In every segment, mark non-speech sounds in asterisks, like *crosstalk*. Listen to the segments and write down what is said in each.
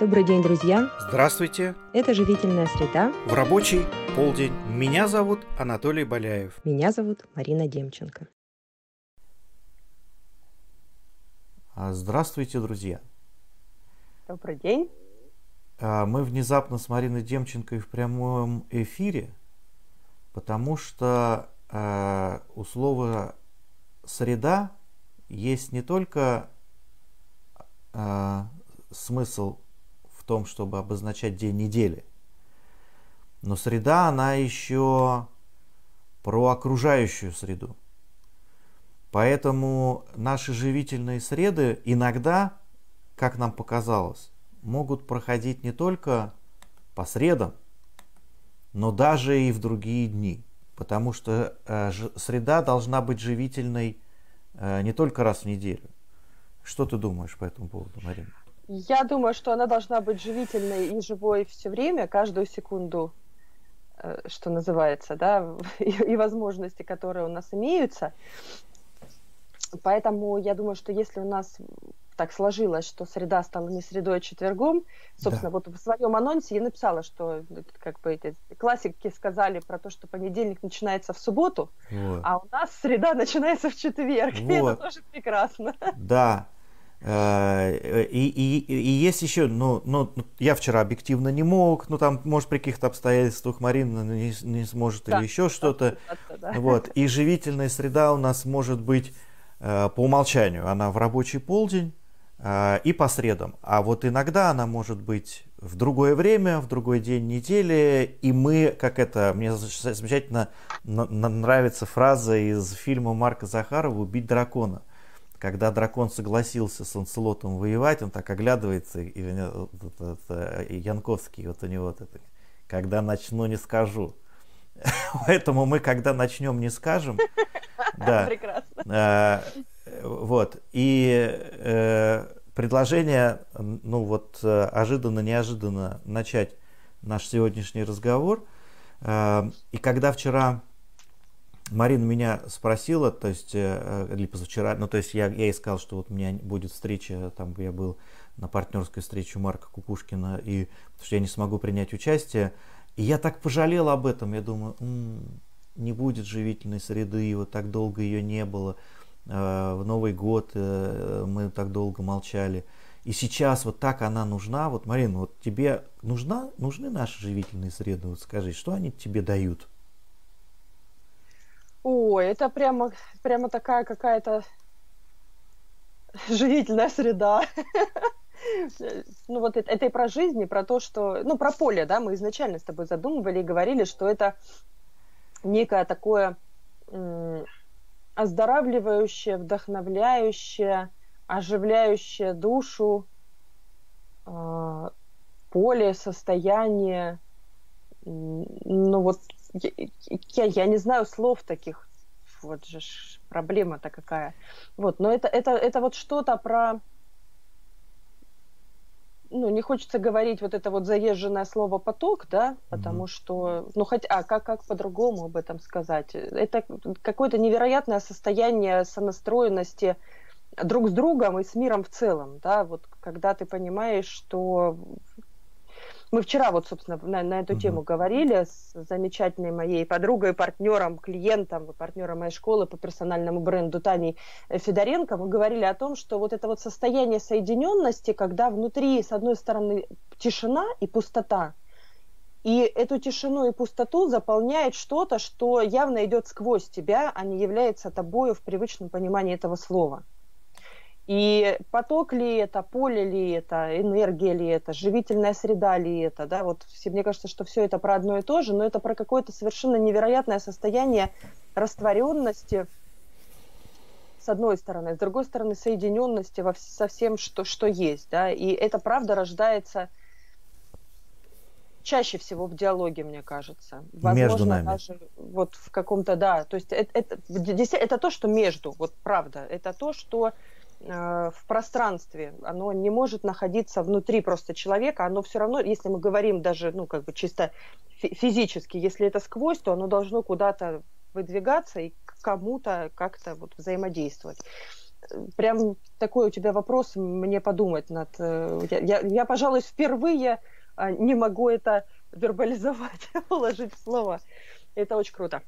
Добрый день, друзья! Здравствуйте! Это «Живительная среда» в рабочий полдень. Меня зовут Анатолий Боляев. Меня зовут Марина Демченко. А, здравствуйте, друзья! Добрый день! А, мы внезапно с Мариной Демченко в прямом эфире, потому что э, у слова «среда» есть не только э, смысл том, чтобы обозначать день недели. Но среда, она еще про окружающую среду. Поэтому наши живительные среды иногда, как нам показалось, могут проходить не только по средам, но даже и в другие дни. Потому что э, среда должна быть живительной э, не только раз в неделю. Что ты думаешь по этому поводу, Марина? Я думаю, что она должна быть живительной и живой все время, каждую секунду, э, что называется, да, *laughs* и, и возможности, которые у нас имеются. Поэтому я думаю, что если у нас так сложилось, что среда стала не средой, а четвергом, собственно, да. вот в своем анонсе я написала, что как бы эти классики сказали про то, что понедельник начинается в субботу, вот. а у нас среда начинается в четверг. Вот. *laughs* И это тоже прекрасно. Да, и, и, и есть еще, ну, ну, я вчера объективно не мог, ну, там, может, при каких-то обстоятельствах Марина не, не сможет да, или еще что-то. Да. Вот. И живительная среда у нас может быть э, по умолчанию, она в рабочий полдень э, и по средам. А вот иногда она может быть в другое время, в другой день недели, и мы, как это, мне замечательно нравится фраза из фильма Марка Захарова «Убить дракона» когда дракон согласился с Ланселотом воевать, он так оглядывается, и, и Янковский, вот у него вот это, когда начну, не скажу. *laughs* Поэтому мы, когда начнем, не скажем. *laughs* Да. Прекрасно. А, вот. И э, предложение, ну вот, э, ожиданно-неожиданно начать наш сегодняшний разговор. Э, и когда вчера Марина меня спросила, то есть, э, или позавчера, ну, то есть я, я ей сказал, что вот у меня будет встреча, там я был на партнерской встрече Марка Кукушкина, и что я не смогу принять участие. И я так пожалел об этом, я думаю, м-м, не будет живительной среды, вот так долго ее не было. Э, в Новый год э, мы так долго молчали. И сейчас вот так она нужна. Вот, Марина, вот тебе нужна, нужны наши живительные среды? Вот скажи, что они тебе дают? Ой, это прямо, прямо такая какая-то живительная среда. Ну вот это, это и про жизнь, и про то, что... Ну, про поле, да, мы изначально с тобой задумывали и говорили, что это некое такое оздоравливающее, вдохновляющее, оживляющее душу э, поле, состояние. Ну вот я, я не знаю слов таких. Вот же проблема-то какая. Вот, но это, это, это вот что-то про... Ну, не хочется говорить вот это вот заезженное слово поток, да, потому mm-hmm. что, ну, хоть, а как, как по-другому об этом сказать? Это какое-то невероятное состояние сонастроенности друг с другом и с миром в целом, да, вот когда ты понимаешь, что мы вчера вот, собственно, на, на эту uh-huh. тему говорили с замечательной моей подругой, партнером, клиентом, партнером моей школы по персональному бренду Таней Федоренко. Мы говорили о том, что вот это вот состояние соединенности, когда внутри, с одной стороны, тишина и пустота, и эту тишину и пустоту заполняет что-то, что явно идет сквозь тебя, а не является тобою в привычном понимании этого слова. И поток ли это, поле ли это, энергия ли это, живительная среда ли это, да, вот мне кажется, что все это про одно и то же, но это про какое-то совершенно невероятное состояние растворенности, с одной стороны, с другой стороны, соединенности во, со всем, что, что есть, да, и это правда рождается чаще всего в диалоге, мне кажется. Возможно, между нами. даже вот в каком-то, да, то есть это, это, это то, что между, вот правда, это то, что в пространстве, оно не может находиться внутри просто человека, оно все равно, если мы говорим даже, ну, как бы чисто физически, если это сквозь, то оно должно куда-то выдвигаться и кому-то как-то вот взаимодействовать. прям такой у тебя вопрос, мне подумать над... Э, я, я, я пожалуй, впервые а, не могу это *laughs* вербализовать, *laughs* положить в слово. Это очень круто.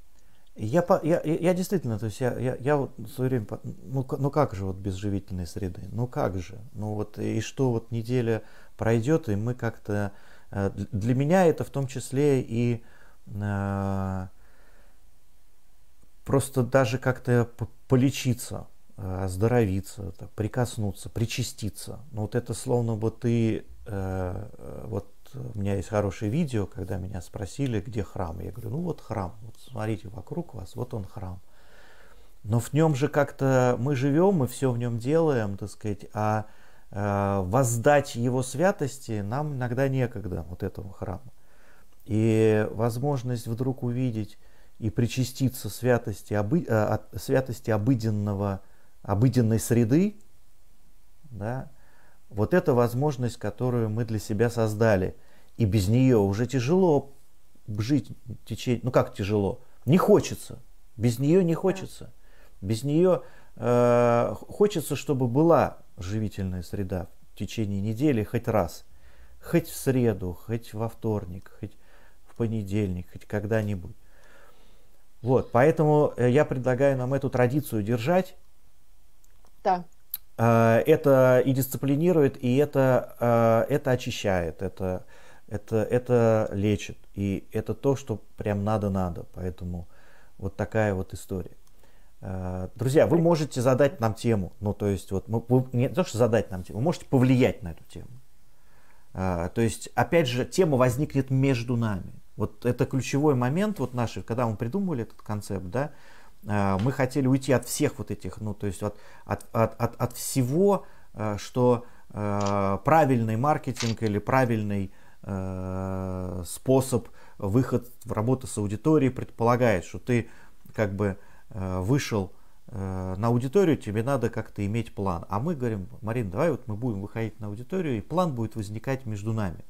Я, я, я действительно, то есть я, я, я вот в свое время, ну, ну как же вот без живительной среды, ну как же, ну вот и что вот неделя пройдет, и мы как-то, э, для меня это в том числе и э, просто даже как-то полечиться, э, оздоровиться, так, прикоснуться, причаститься. Ну вот это словно бы ты, э, вот у меня есть хорошее видео, когда меня спросили, где храм. Я говорю, ну вот храм, вот смотрите вокруг вас, вот он храм. Но в нем же как-то мы живем, мы все в нем делаем, так сказать, а э, воздать его святости нам иногда некогда, вот этого храма. И возможность вдруг увидеть и причаститься святости, обы, э, святости обыденного, обыденной среды, да, вот это возможность, которую мы для себя создали. И без нее уже тяжело жить течение... Ну как тяжело? Не хочется. Без нее не хочется. Без нее э, хочется, чтобы была живительная среда в течение недели хоть раз. Хоть в среду, хоть во вторник, хоть в понедельник, хоть когда-нибудь. Вот, поэтому э, я предлагаю нам эту традицию держать. Да. Э, это и дисциплинирует, и это, э, это очищает, это, это, это лечит. И это то, что прям надо-надо. Поэтому вот такая вот история. Э, друзья, вы можете задать нам тему. Ну, то есть, вот, вы, не то, что задать нам тему, вы можете повлиять на эту тему. То есть, опять же, тема возникнет между нами. Вот это ключевой момент вот нашей, когда мы придумывали этот концепт, да, мы хотели уйти от всех вот этих, ну, то есть от, от, от, от, от всего, э, что э, правильный маркетинг или правильный способ выход в работу с аудиторией предполагает, что ты как бы вышел на аудиторию, тебе надо как-то иметь план. А мы говорим, Марин, давай вот мы будем выходить на аудиторию, и план будет возникать между нами.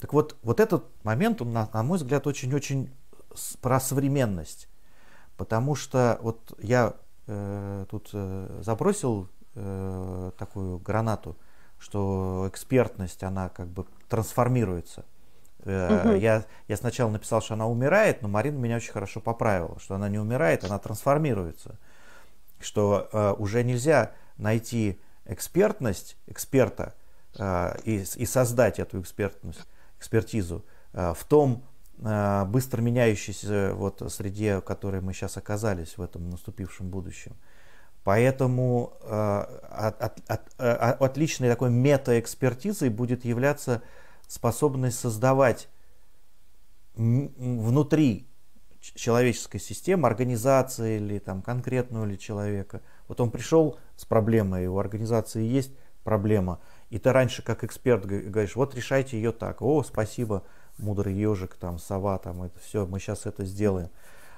Так вот, вот этот момент, он, на мой взгляд, очень-очень про современность. Потому что вот я э, тут э, забросил э, такую гранату, что экспертность, она как бы трансформируется. Угу. Я, я сначала написал, что она умирает, но Марина меня очень хорошо поправила, что она не умирает, она трансформируется. Что э, уже нельзя найти экспертность эксперта э, и, и создать эту экспертность, экспертизу э, в том быстро меняющейся вот среде, в которой мы сейчас оказались в этом наступившем будущем. Поэтому э, от, от, от, э, отличной такой метаэкспертизой будет являться способность создавать внутри человеческой системы, организации или там конкретного или человека. Вот он пришел с проблемой, у организации есть проблема, и ты раньше как эксперт говоришь, вот решайте ее так, о, спасибо, мудрый ежик, там, сова, там, это все, мы сейчас это сделаем.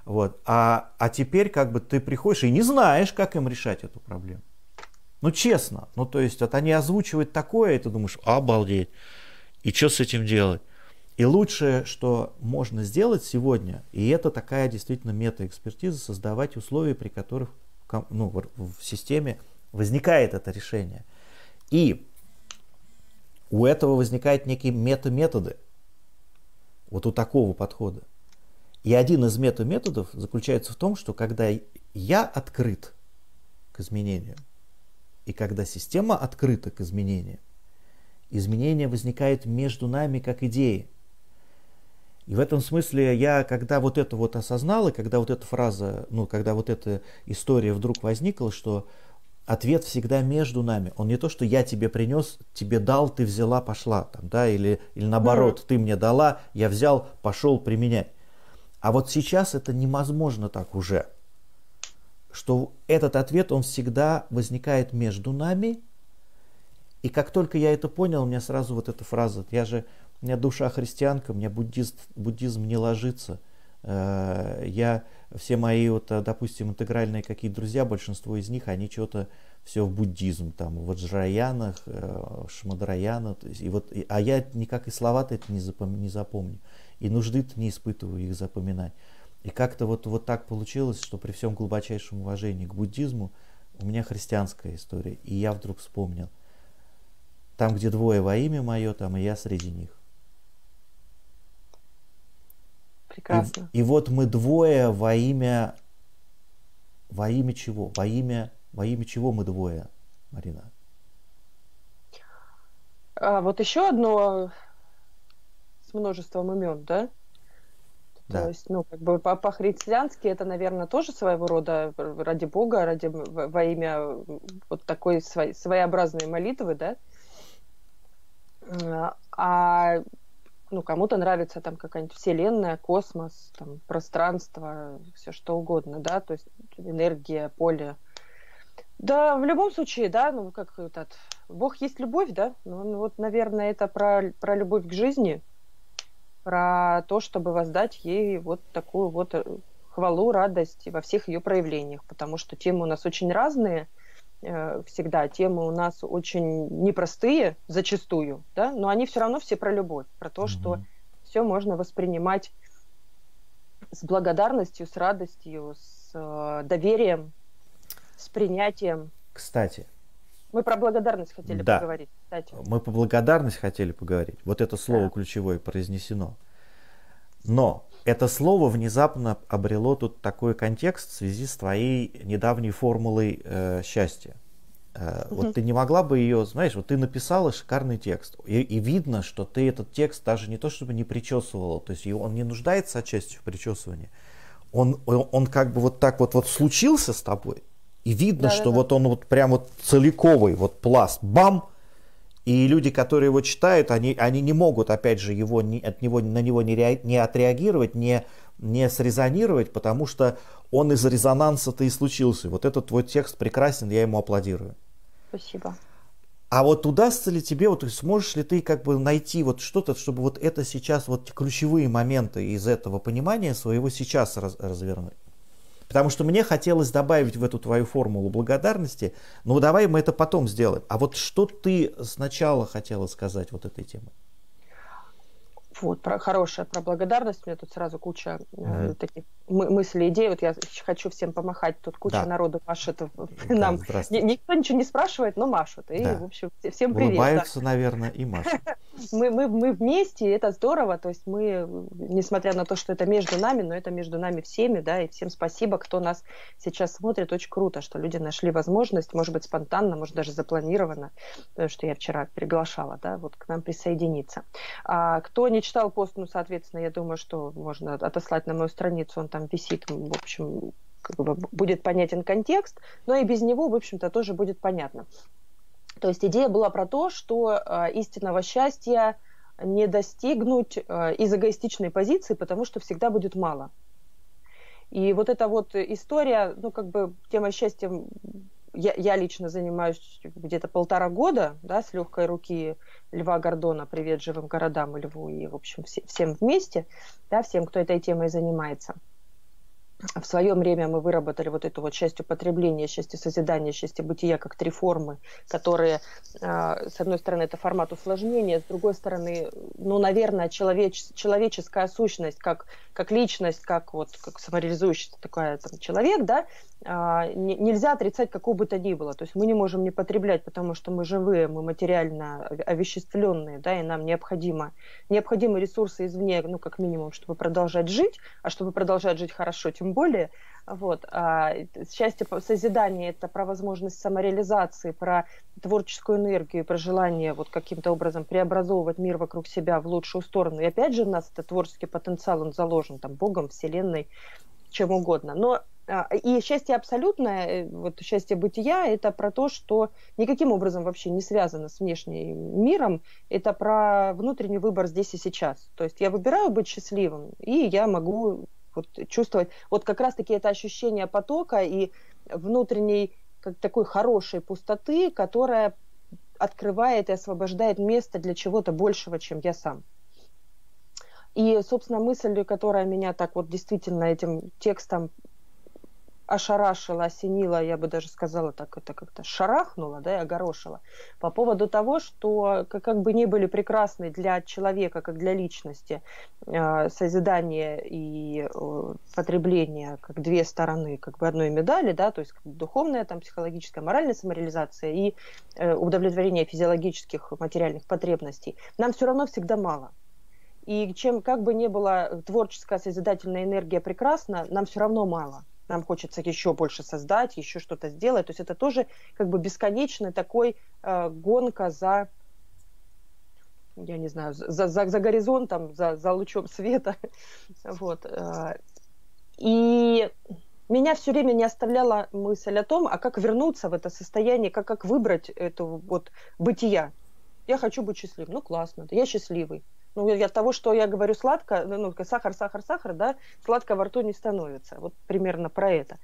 Вот. А, а теперь как бы ты приходишь и не знаешь, как им решать эту проблему. Ну, честно. Ну, то есть, вот они озвучивают такое, и ты думаешь, обалдеть. И что с этим делать? И лучшее, что можно сделать сегодня, и это такая действительно метаэкспертиза, создавать условия, при которых ну, в системе возникает это решение. И у этого возникают некие мета-методы – вот у такого подхода. И один из мета-методов заключается в том, что когда я открыт к изменениям, и когда система открыта к изменениям, изменения возникают между нами как идеи. И в этом смысле я, когда вот это вот осознал, и когда вот эта фраза, ну, когда вот эта история вдруг возникла, что ответ всегда между нами. Он не то, что я тебе принес, тебе дал, ты взяла, пошла, там, да, или, или наоборот, ты мне дала, я взял, пошел применять. А вот сейчас это невозможно так уже. Что этот ответ, он всегда возникает между нами. И как только я это понял, у меня сразу вот эта фраза, я же, у меня душа христианка, у меня буддист, буддизм не ложится. Э, я все мои, вот, э, допустим, интегральные какие друзья, большинство из них, они что-то все в буддизм, там, в Ваджраянах, э, Шмадраяна, то есть, и вот, и, а я никак и слова-то это не, запом, не запомню, и нужды-то не испытываю их запоминать. И как-то вот, вот так получилось, что при всем глубочайшем уважении к буддизму, у меня христианская история, и я вдруг вспомнил. Там, где двое во имя мое, там и я среди них. Прекрасно. И, и вот мы двое во имя... Во имя чего? Во имя, во имя чего мы двое, Марина? А вот еще одно с множеством имен, да? Да. То есть, ну, как бы по-христиански это, наверное, тоже своего рода ради Бога, ради во имя вот такой своеобразной молитвы, да? А ну, кому-то нравится там какая-нибудь вселенная, космос, там, пространство, все что угодно, да, то есть энергия, поле. Да, в любом случае, да, ну, как этот, Бог есть любовь, да, ну, ну вот, наверное, это про, про любовь к жизни, про то, чтобы воздать ей вот такую вот э, хвалу, радость во всех ее проявлениях, потому что темы у нас очень разные, всегда темы у нас очень непростые зачастую, да, но они все равно все про любовь, про то, mm-hmm. что все можно воспринимать с благодарностью, с радостью, с э, доверием, с принятием. Кстати. Мы про благодарность хотели да. поговорить. Кстати. Мы по благодарность хотели поговорить. Вот это слово да. ключевое произнесено. Но это слово внезапно обрело тут такой контекст в связи с твоей недавней формулой э, счастья. Э, угу. Вот ты не могла бы ее, знаешь, вот ты написала шикарный текст, и, и видно, что ты этот текст даже не то чтобы не причесывала, то есть он не нуждается отчасти в причесывании, он, он, он как бы вот так вот, вот случился с тобой, и видно, да, что да, вот он вот прям вот целиковый, вот пласт, бам, и люди, которые его читают, они, они не могут, опять же, его, не, от него, на него не, ре, не отреагировать, не, не срезонировать, потому что он из резонанса-то и случился. Вот этот твой текст прекрасен, я ему аплодирую. Спасибо. А вот удастся ли тебе, вот сможешь ли ты как бы найти вот что-то, чтобы вот это сейчас, вот ключевые моменты из этого понимания своего сейчас раз, развернуть? Потому что мне хотелось добавить в эту твою формулу благодарности, но давай мы это потом сделаем. А вот что ты сначала хотела сказать вот этой темой? Вот, про, хорошая про благодарность. У меня тут сразу куча mm-hmm. э, таких мы, мыслей, идей. Вот я хочу всем помахать. Тут куча да. народу машет *laughs* нам. Да, никто ничего не спрашивает, но машут. И, да. в общем, всем привет. Улыбаются, да. наверное, и машут. *laughs* мы, мы, мы вместе, и это здорово. То есть мы, несмотря на то, что это между нами, но это между нами всеми, да, и всем спасибо, кто нас сейчас смотрит. Очень круто, что люди нашли возможность, может быть, спонтанно, может, даже запланированно, потому что я вчера приглашала, да, вот к нам присоединиться. А кто не читал пост, ну, соответственно, я думаю, что можно отослать на мою страницу, он там висит, в общем, как бы будет понятен контекст, но и без него, в общем-то, тоже будет понятно. То есть идея была про то, что э, истинного счастья не достигнуть э, из эгоистичной позиции, потому что всегда будет мало. И вот эта вот история, ну, как бы тема счастья я, я лично занимаюсь где-то полтора года, да, с легкой руки Льва Гордона, привет живым городам и Льву, и, в общем, все, всем вместе, да, всем, кто этой темой занимается – в свое время мы выработали вот эту вот часть употребления, часть созидания, часть бытия как три формы, которые, а, с одной стороны, это формат усложнения, с другой стороны, ну, наверное, человеч, человеческая сущность, как, как личность, как вот как самореализующийся такой там, человек, да, а, нельзя отрицать какого бы то ни было. То есть мы не можем не потреблять, потому что мы живые, мы материально овеществленные, да, и нам необходимо, необходимы ресурсы извне, ну, как минимум, чтобы продолжать жить, а чтобы продолжать жить хорошо, тем более. Вот. А счастье созидания – это про возможность самореализации, про творческую энергию, про желание вот каким-то образом преобразовывать мир вокруг себя в лучшую сторону. И опять же у нас это творческий потенциал, он заложен там Богом, Вселенной, чем угодно. Но а, и счастье абсолютное, э, вот счастье бытия, это про то, что никаким образом вообще не связано с внешним миром, это про внутренний выбор здесь и сейчас. То есть я выбираю быть счастливым, и я могу вот чувствовать вот как раз-таки это ощущение потока и внутренней как такой хорошей пустоты, которая открывает и освобождает место для чего-то большего, чем я сам. И, собственно, мысль, которая меня так вот действительно этим текстом ошарашила, осенила, я бы даже сказала так, это как-то шарахнула, да, и огорошила, по поводу того, что как бы ни были прекрасны для человека, как для личности, э, созидание и э, потребление как две стороны как бы одной медали, да, то есть духовная, там, психологическая, моральная самореализация и э, удовлетворение физиологических материальных потребностей, нам все равно всегда мало. И чем как бы ни была творческая созидательная энергия прекрасна, нам все равно мало нам хочется еще больше создать, еще что-то сделать. То есть это тоже как бы бесконечный такой э, гонка за я не знаю, за, за, за горизонтом, за, за лучом света. *laughs* Вот. Э. И меня все время не оставляла мысль о том, а как вернуться в это состояние, как, как выбрать это вот бытия. Я хочу быть счастливым. Ну, классно, я счастливый ну, от того, что я говорю сладко, ну, ну сахар, сахар, сахар, да, сладко во рту не становится. Вот примерно про это.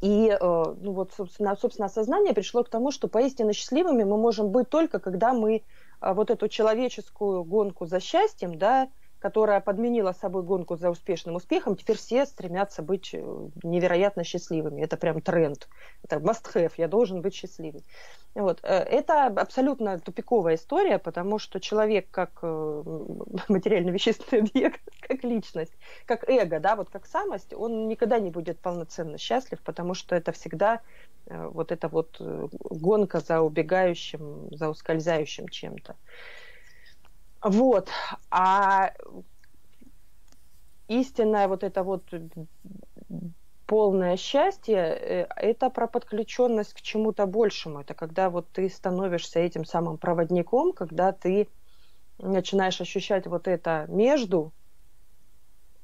И э, ну вот, собственно, собственно, осознание пришло к тому, что поистине счастливыми мы можем быть только, когда мы э, вот эту человеческую гонку за счастьем, да, которая подменила собой гонку за успешным успехом, теперь все стремятся быть э, невероятно счастливыми. Это прям тренд. Это must have, я должен быть счастливым. Вот. Э, это абсолютно тупиковая история, потому что человек как э, *laughs* материально-вещественный объект, *laughs* как личность, как эго, да, вот как самость, он никогда не будет полноценно счастлив, потому что это всегда вот эта вот гонка за убегающим, за ускользающим чем-то. Вот. А истинное вот это вот полное счастье, э, это про подключенность к чему-то большему. Это когда вот ты становишься этим самым проводником, когда ты начинаешь ощущать вот это между,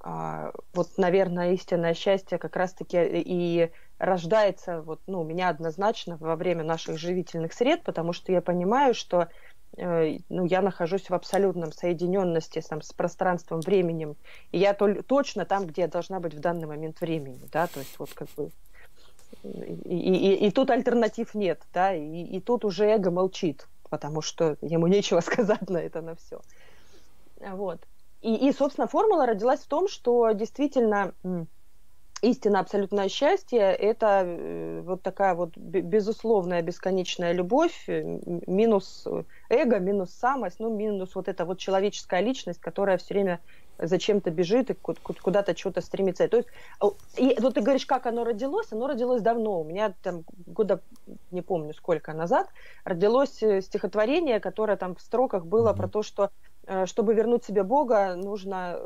а, вот, наверное, истинное счастье как раз-таки и рождается вот, ну, у меня однозначно во время наших живительных сред, потому что я понимаю, что Э, ну, я нахожусь в абсолютном соединенности там, с пространством, временем, и я то, точно там, где я должна быть в данный момент времени, да, то есть вот как бы и, и, и тут альтернатив нет, да, и, и тут уже эго молчит, потому что ему нечего *laughs* сказать на это, на все. Вот. И, и, собственно, формула родилась в том, что действительно истинно абсолютное счастье – это э, вот такая вот безусловная бесконечная любовь, э, минус эго, минус самость, ну, минус вот эта вот человеческая личность, которая все время зачем-то бежит и куда-то что-то стремится. То есть, и вот ты говоришь, как оно родилось, оно родилось давно. У меня там года, не помню сколько назад, родилось э, стихотворение, которое там в строках было mm-hmm. про то, что чтобы вернуть себе Бога, нужно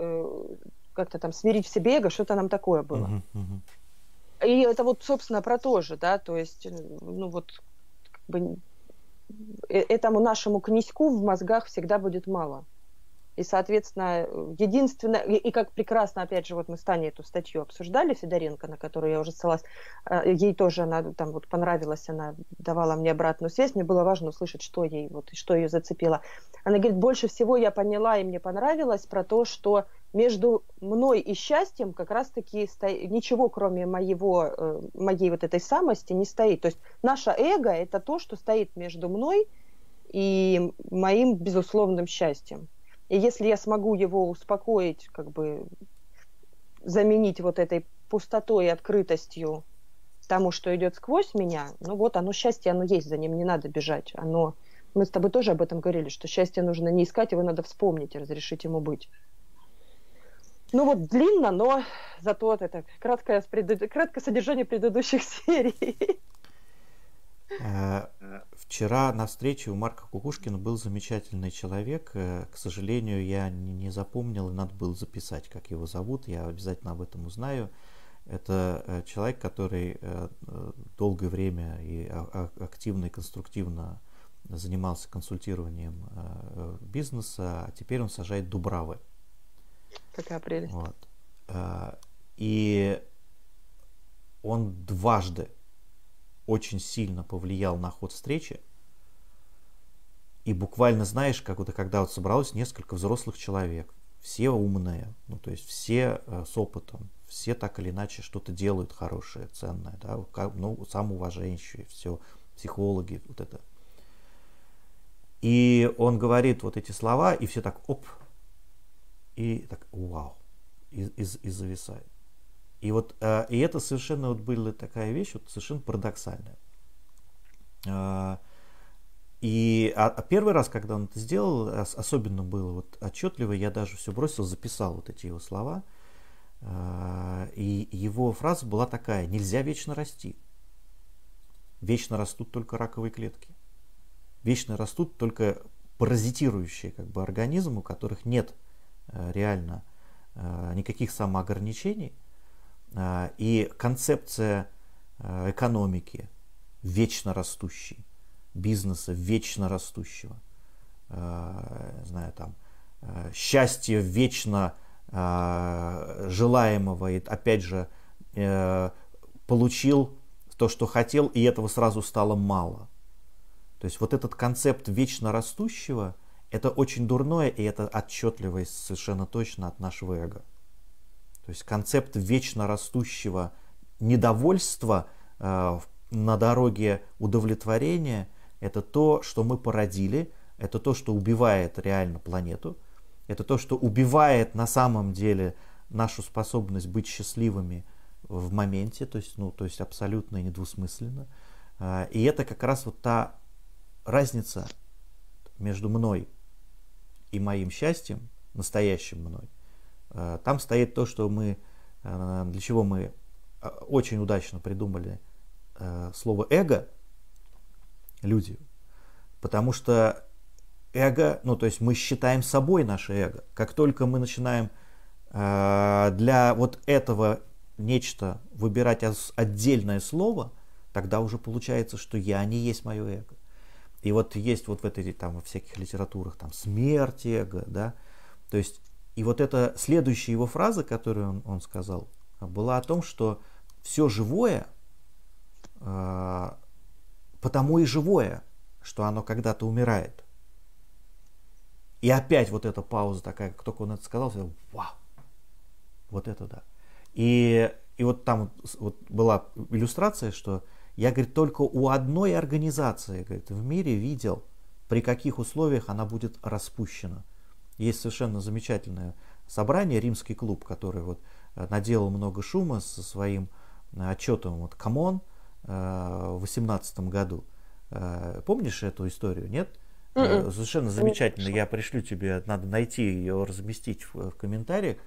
как-то там смирить в себе эго, что-то нам такое было. Uh-huh, uh-huh. И это вот, собственно, про то же, да, то есть, ну вот, как бы, э, этому нашему князьку в мозгах всегда будет мало. И, соответственно, единственное, и, и как прекрасно, опять же, вот мы с Таней эту статью обсуждали, Федоренко, на которую я уже ссылалась, э, ей тоже она там вот понравилась, она давала мне обратную связь, мне было важно услышать, что ей, вот, что ее зацепило. Она говорит, больше всего я поняла и мне понравилось про то, что между мной и счастьем как раз-таки сто... ничего, кроме моего, э, моей вот этой самости, не стоит. То есть наше эго – это то, что стоит между мной и моим безусловным счастьем. И если я смогу его успокоить, как бы заменить вот этой пустотой и открытостью тому, что идет сквозь меня, ну вот оно счастье, оно есть, за ним не надо бежать. Оно... Мы с тобой тоже об этом говорили, что счастье нужно не искать, его надо вспомнить и разрешить ему быть. Ну вот длинно, но зато это краткое, краткое содержание предыдущих *laughs* серий. Э, вчера на встрече у Марка Кукушкина был замечательный человек. Э, к сожалению, я не запомнил, и надо было записать, как его зовут. Я обязательно об этом узнаю. Это э, человек, который долгое время и активно и конструктивно занимался консультированием бизнеса, а теперь он сажает дубравы. Какая прелесть. Вот. А, и он дважды очень сильно повлиял на ход встречи. И буквально, знаешь, как вот когда вот собралось несколько взрослых человек, все умные, ну то есть все э, с опытом, все так или иначе что-то делают хорошее, ценное, да, ну, самоуважающие, все, психологи, вот это. И он говорит вот эти слова, и все так, оп, и так, вау, и, и, и зависает. И вот э, и это совершенно вот была такая вещь, вот совершенно парадоксальная. Э, и а, а первый раз, когда он это сделал, особенно было вот отчетливо, я даже все бросил, записал вот эти его слова. Э, и его фраза была такая: нельзя вечно расти. Вечно растут только раковые клетки. Вечно растут только паразитирующие как бы организмы, у которых нет реально э, никаких самоограничений. Э, и концепция экономики вечно растущей, бизнеса вечно растущего, знаю, там, счастье вечно желаемого, и опять же, получил то, что хотел, и этого сразу стало мало. То есть вот этот концепт вечно растущего, это очень дурное, и это отчетливо и совершенно точно от нашего эго. То есть концепт вечно растущего недовольства э, на дороге удовлетворения – это то, что мы породили, это то, что убивает реально планету, это то, что убивает на самом деле нашу способность быть счастливыми в моменте, то есть, ну, то есть абсолютно недвусмысленно. Э, и это как раз вот та разница между мной и моим счастьем, настоящим мной, э, там стоит то, что мы, э, для чего мы э, очень удачно придумали слово эго, люди, потому что эго, ну то есть мы считаем собой наше эго. Как только мы начинаем для вот этого нечто выбирать отдельное слово, тогда уже получается, что я не есть мое эго. И вот есть вот в этой там во всяких литературах там смерть эго, да, то есть и вот эта следующая его фраза, которую он, он сказал, была о том, что все живое, э, потому и живое, что оно когда-то умирает. И опять вот эта пауза такая, как только он это сказал, я, вау, вот это да. И, и вот там вот была иллюстрация, что я, говорит, только у одной организации говорит, в мире видел, при каких условиях она будет распущена. Есть совершенно замечательное собрание, римский клуб, который вот э, наделал много шума со своим э, отчетом вот «Come On» э, в 2018 году. Помнишь эту историю, нет? Mm-mm. М-м. Совершенно замечательно. Я пришлю тебе, надо найти ее, разместить в, в комментариях.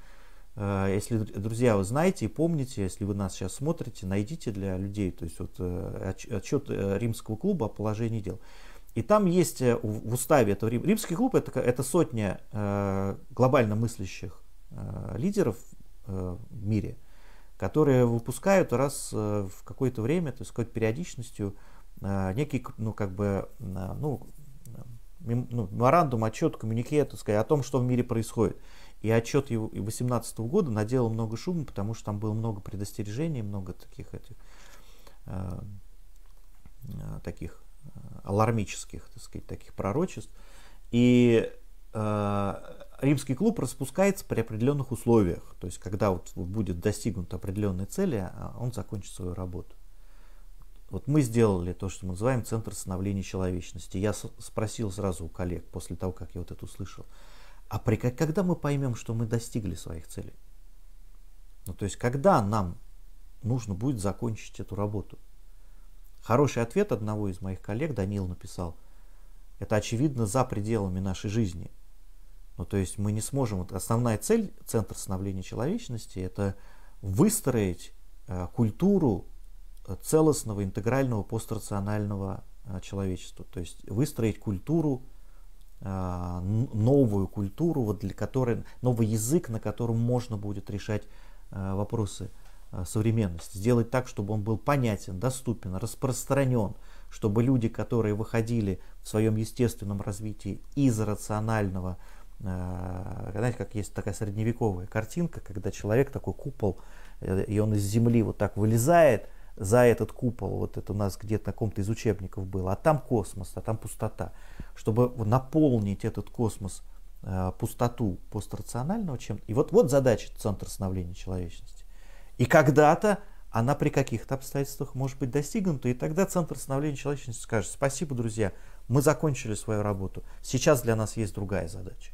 Э, если, друзья, вы знаете и помните, если вы нас сейчас смотрите, найдите для людей, то есть вот э, отчет э, римского клуба о положении дел. И там есть в уставе этого Рим, римский клуб это, это сотня глобально мыслящих лидеров в мире, которые выпускают раз в какое-то время, то есть какой-то периодичностью некий, ну как бы, ну, ну меморандум, отчет, коммунике, так сказать, о том, что в мире происходит. И отчет его 2018 года наделал много шума, потому что там было много предостережений, много таких этих э, э, таких э, алармических, так сказать, таких пророчеств. И э, римский клуб распускается при определенных условиях. То есть, когда вот будет достигнута определенная цель, а, он закончит свою работу. Вот мы сделали то, что мы называем Центр становления человечности. Я спросил сразу у коллег, после того, как я вот это услышал, а при, когда мы поймем, что мы достигли своих целей? Ну, то есть, когда нам нужно будет закончить эту работу? Хороший ответ одного из моих коллег, Данил, написал, это очевидно за пределами нашей жизни. Ну, то есть мы не сможем, вот основная цель Центра становления человечности, это выстроить э, культуру э, целостного, интегрального, пострационального э, человечества. То есть выстроить культуру новую культуру, вот для которой, новый язык, на котором можно будет решать а, вопросы а, современности. Сделать так, чтобы он был понятен, доступен, распространен, чтобы люди, которые выходили в своем естественном развитии из рационального, знаете, как есть такая средневековая картинка, когда человек такой купол, э, и он из земли вот так вылезает, за этот купол, вот это у нас где-то на каком-то из учебников было, а там космос, а там пустота. Чтобы наполнить этот космос, э, пустоту пострационального чем И вот, вот задача Центра становления человечности. И когда-то она при каких-то обстоятельствах может быть достигнута, и тогда Центр становления человечности скажет, спасибо, друзья, мы закончили свою работу, сейчас для нас есть другая задача.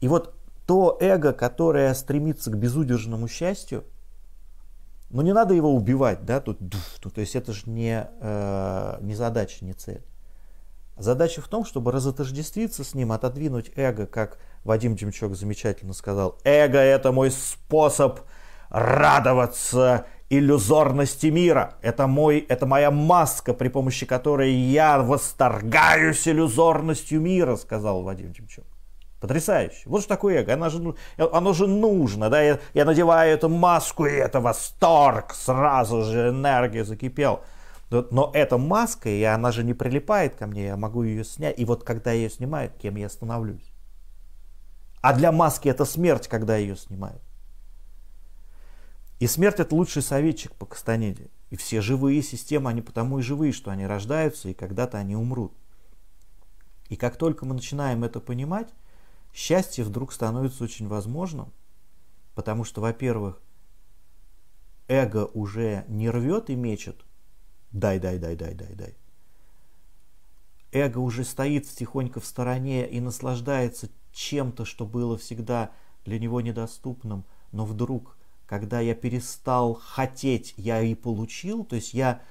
И вот то эго, которое стремится к безудержному счастью, Но не надо его убивать, да, тут, ну, то есть это же не, э, не задача, не цель. Задача в том, чтобы разотождествиться с ним, отодвинуть эго, как Вадим Демчок замечательно сказал. Эго – это мой способ радоваться иллюзорности мира. Это, мой, это моя маска, при помощи которой я восторгаюсь иллюзорностью мира, сказал Вадим Демчук. Потрясающе. Вот что такое эго. Оно же, оно же нужно. Да? Я, я надеваю эту маску, и это восторг. Сразу же энергия закипел. Но эта маска, и она же не прилипает ко мне, я могу ее снять. И вот когда я ее снимаю, кем я становлюсь? А для маски это смерть, когда ее снимают. И смерть это лучший советчик по Кастанеде. И все живые системы, они потому и живые, что они рождаются, и когда-то они умрут. И как только мы начинаем это понимать, счастье вдруг становится очень возможным, потому что, во-первых, эго уже не рвет и мечет, дай, дай, дай, дай, дай, дай. Эго уже стоит тихонько в стороне и наслаждается чем-то, что было всегда для него недоступным, но вдруг, когда я перестал хотеть, я и получил, то есть я,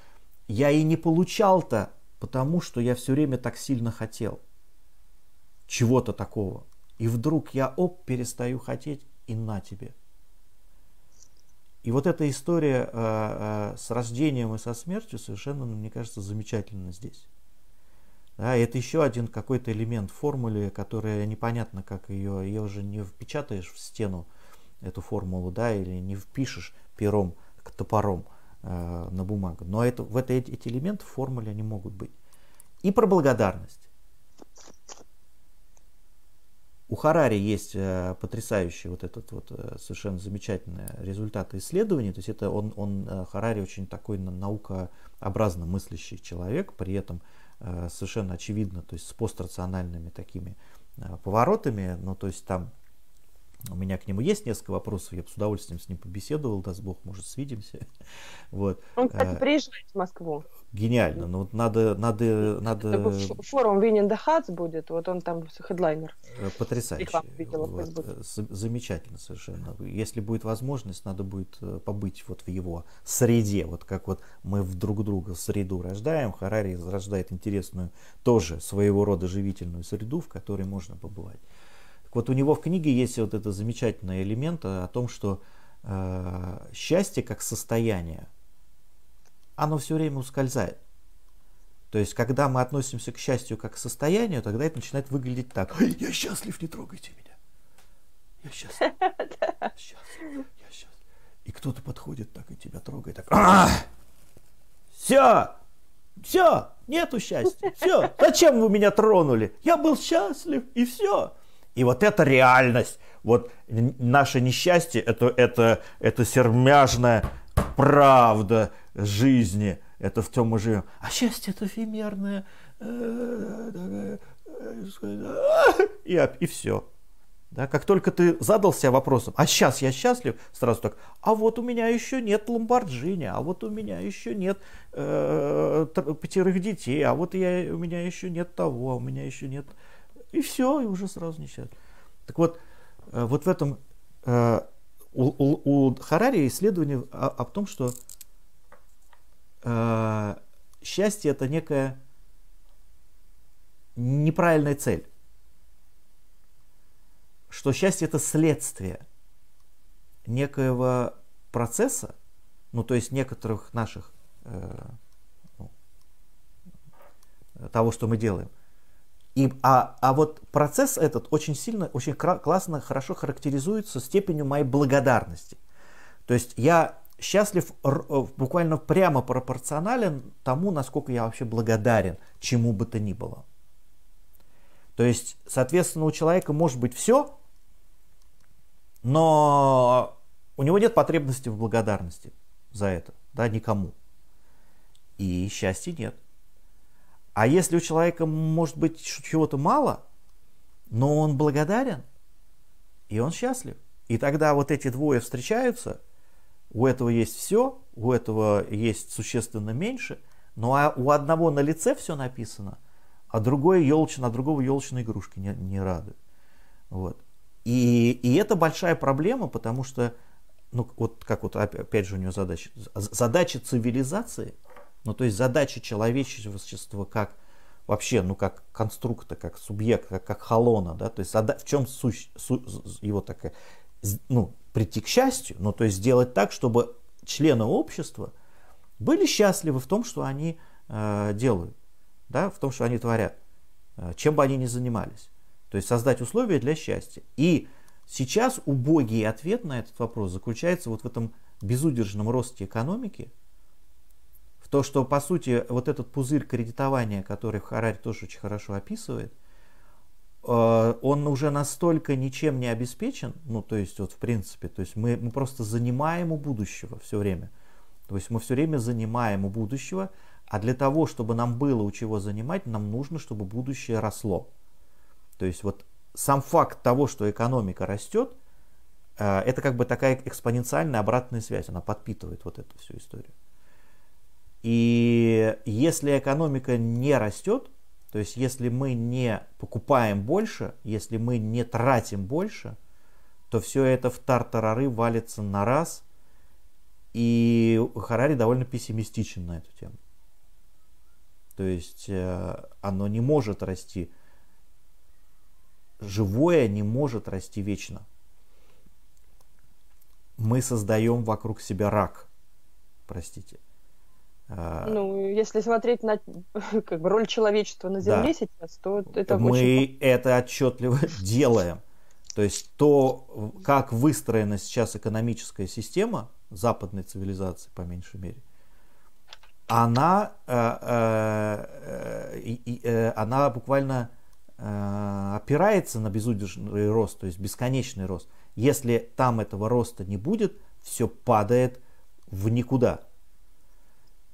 я и не получал-то, потому что я все время так сильно хотел чего-то такого. И вдруг я, оп, перестаю хотеть, и на тебе. И вот эта история э, э, с рождением и со смертью совершенно, мне кажется, замечательна здесь. Да, это еще один какой-то элемент формулы, которая непонятно, как ее, ее уже не впечатаешь в стену, эту формулу, да, или не впишешь пером, топором э, на бумагу. Но это, в это, эти элементы в формуле они могут быть. И про благодарность. У Харари есть э, потрясающий вот этот вот э, совершенно замечательный результат исследований. То есть это он, он э, Харари очень такой наукообразно мыслящий человек, при этом совершенно очевидно, то есть с пострациональными такими поворотами. Ну, то есть там у меня к нему есть несколько вопросов, я бы с удовольствием с ним побеседовал, даст Бог, может, свидимся. *laughs* Вот. Он, кстати, э, приезжает в Москву. Гениально, но вот надо, надо, надо... Форум Winning the Hats будет, вот он там хедлайнер. Э, потрясающе. Вот. Э, замечательно совершенно. Если будет возможность, надо будет побыть вот в его среде, вот как вот мы в друг друга среду рождаем, Харари рождает интересную тоже своего рода живительную среду, в которой можно побывать. Вот у него в книге есть вот это замечательный элемент о том, что э, счастье как состояние, оно все время ускользает. То есть, когда мы относимся к счастью как к состоянию, тогда это начинает выглядеть так. Я счастлив, не трогайте меня. Я счастлив. *laughs* Я счастлив. Я счастлив. И кто-то подходит так и тебя трогает. Так. А! Все! Все! Нету счастья. Все! Зачем вы меня тронули? Я был счастлив, и все. И вот эта реальность, вот наше несчастье, это, это, это сермяжная правда жизни, это в чем мы живем. А счастье это эфемерное, и, и все. Да, как только ты задался вопросом, а сейчас я счастлив, сразу так, а вот у меня еще нет Ламборджини, а вот у меня еще нет э, пятерых детей, а вот я, у меня еще нет того, а у меня еще нет и все, и уже сразу несчастный. Так вот, э, вот в этом э, у, у, у Харари исследование о, о том, что э, счастье это некая неправильная цель. Что счастье это следствие некоего процесса, ну то есть некоторых наших э, ну, того, что мы делаем. И, а, а вот процесс этот очень сильно, очень классно, хорошо характеризуется степенью моей благодарности. То есть я счастлив э, буквально прямо пропорционален тому, насколько я вообще благодарен чему бы то ни было. То есть, соответственно, у человека может быть все, но у него нет потребности в благодарности за это, да, никому. И счастья нет. А если у человека может быть чего-то мало, но он благодарен, и он счастлив. И тогда вот эти двое встречаются, у этого есть все, у этого есть существенно меньше, но а у одного на лице все написано, а другой елчин, а другого елочной игрушки не, не радует. Вот. И, и это большая проблема, потому что ну вот как вот опять же у него задача, задача цивилизации, ну то есть задача человечества как вообще, ну как конструкта, как субъекта, как, холона, да, то есть в чем суть су, его такая, ну прийти к счастью, ну то есть сделать так, чтобы члены общества были счастливы в том, что они э, делают, да, в том, что они творят, э, чем бы они ни занимались. То есть создать условия для счастья. И сейчас убогий ответ на этот вопрос заключается вот в этом безудержном росте экономики, то, что, по сути, вот этот пузырь кредитования, который Харари тоже очень хорошо описывает, э, он уже настолько ничем не обеспечен, ну, то есть, вот, в принципе, то есть мы, мы просто занимаем у будущего все время. То есть мы все время занимаем у будущего, а для того, чтобы нам было у чего занимать, нам нужно, чтобы будущее росло. То есть вот сам факт того, что экономика растет, э, это как бы такая экспоненциальная обратная связь, она подпитывает вот эту всю историю. И если экономика не растет, то есть если мы не покупаем больше, если мы не тратим больше, то все это в тартарары валится на раз. И Харари довольно пессимистичен на эту тему. То есть э, оно не может расти живое не может расти вечно. Мы создаем вокруг себя рак. Простите. А, ну, если смотреть на *laughs* как бы, роль человечества на Земле да. сейчас, то это Мы очень... это отчетливо *laughs* делаем. То есть то, как выстроена сейчас экономическая система западной цивилизации, по меньшей мере, она, э, э, э, она буквально Э, опирается на безудержный рост, то есть бесконечный рост. Если там этого роста не будет, все падает в никуда.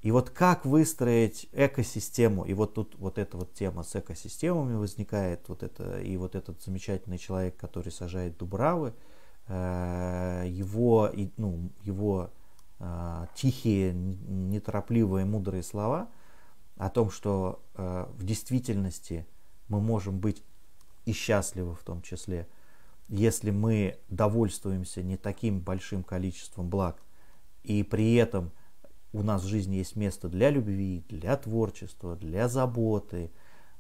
И вот как выстроить экосистему, и вот тут вот эта вот тема с экосистемами возникает, вот это, и вот этот замечательный человек, который сажает дубравы, э, его, ну, его э, тихие, неторопливые, мудрые слова о том, что в действительности мы можем быть и счастливы в том числе, если мы довольствуемся не таким большим количеством благ, и при этом у нас в жизни есть место для любви, для творчества, для заботы,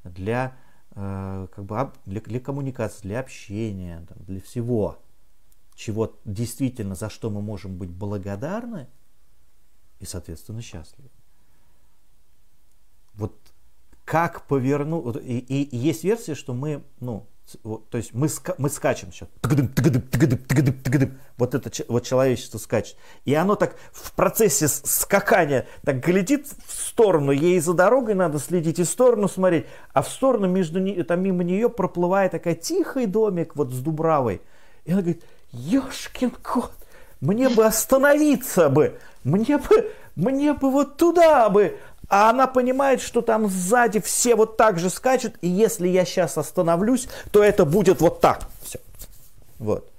для, э, как бы, для, для коммуникации, для общения, для всего, чего действительно, за что мы можем быть благодарны и, соответственно, счастливы. Вот как повернуть. И, и, и есть версия, что мы, ну, то есть мы, ска, мы скачем сейчас. Вот это вот человечество скачет. И оно так в процессе скакания так глядит в сторону. Ей за дорогой надо следить и в сторону смотреть. А в сторону между там мимо нее проплывает такая тихий домик вот с Дубравой. И она говорит, ешкин кот, мне бы остановиться бы. Мне бы, мне бы вот туда бы. А она понимает, что там сзади все вот так же скачут, и если я сейчас остановлюсь, то это будет вот так. Все. Вот.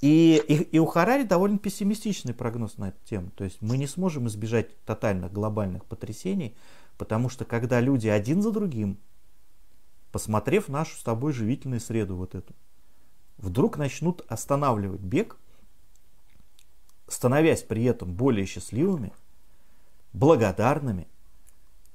И, и, и у Харари довольно пессимистичный прогноз на эту тему. То есть мы не сможем избежать тотальных глобальных потрясений, потому что когда люди один за другим, посмотрев нашу с тобой живительную среду вот эту, вдруг начнут останавливать бег, становясь при этом более счастливыми, благодарными,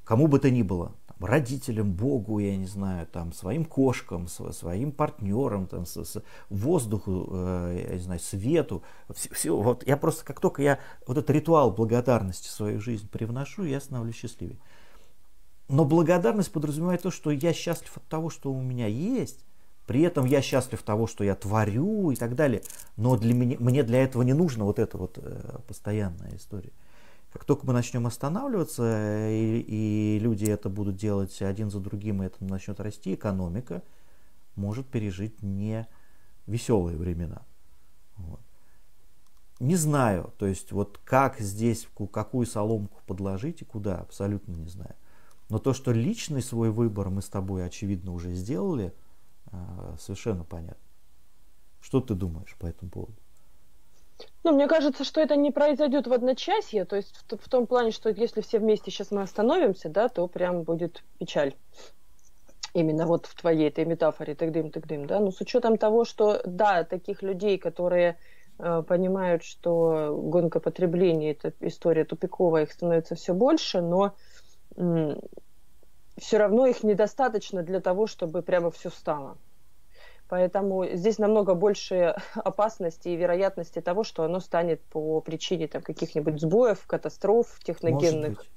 кому бы то ни было, там, родителям, Богу, я не знаю, там, своим кошкам, своим партнерам, там, с, с воздуху, э, я не знаю, свету, все, все, вот я просто, как только я вот этот ритуал благодарности в свою жизнь привношу, я становлюсь счастливее. Но благодарность подразумевает то, что я счастлив от того, что у меня есть, при этом я счастлив того, что я творю и так далее. Но для меня, мне для этого не нужно вот эта вот э, постоянная история. Как только мы начнем останавливаться, и, и люди это будут делать один за другим, и это начнет расти, экономика может пережить не веселые времена. Вот. Не знаю, то есть вот как здесь, какую соломку подложить и куда, абсолютно не знаю. Но то, что личный свой выбор мы с тобой, очевидно, уже сделали, а, совершенно понятно. Что ты думаешь по этому поводу? Ну, мне кажется, что это не произойдет в одночасье, то есть в, в том плане, что если все вместе сейчас мы остановимся, да, то прям будет печаль. Именно вот в твоей этой метафоре тык-дым, тык-дым, да, но с учетом того, что, да, таких людей, которые э, понимают, что гонка потребления – это история тупиковая, их становится все больше, но все равно их недостаточно для того, чтобы прямо все стало. Поэтому здесь намного больше *laughs* опасности и вероятности того, что оно станет по причине там, каких-нибудь сбоев, катастроф техногенных. Может быть.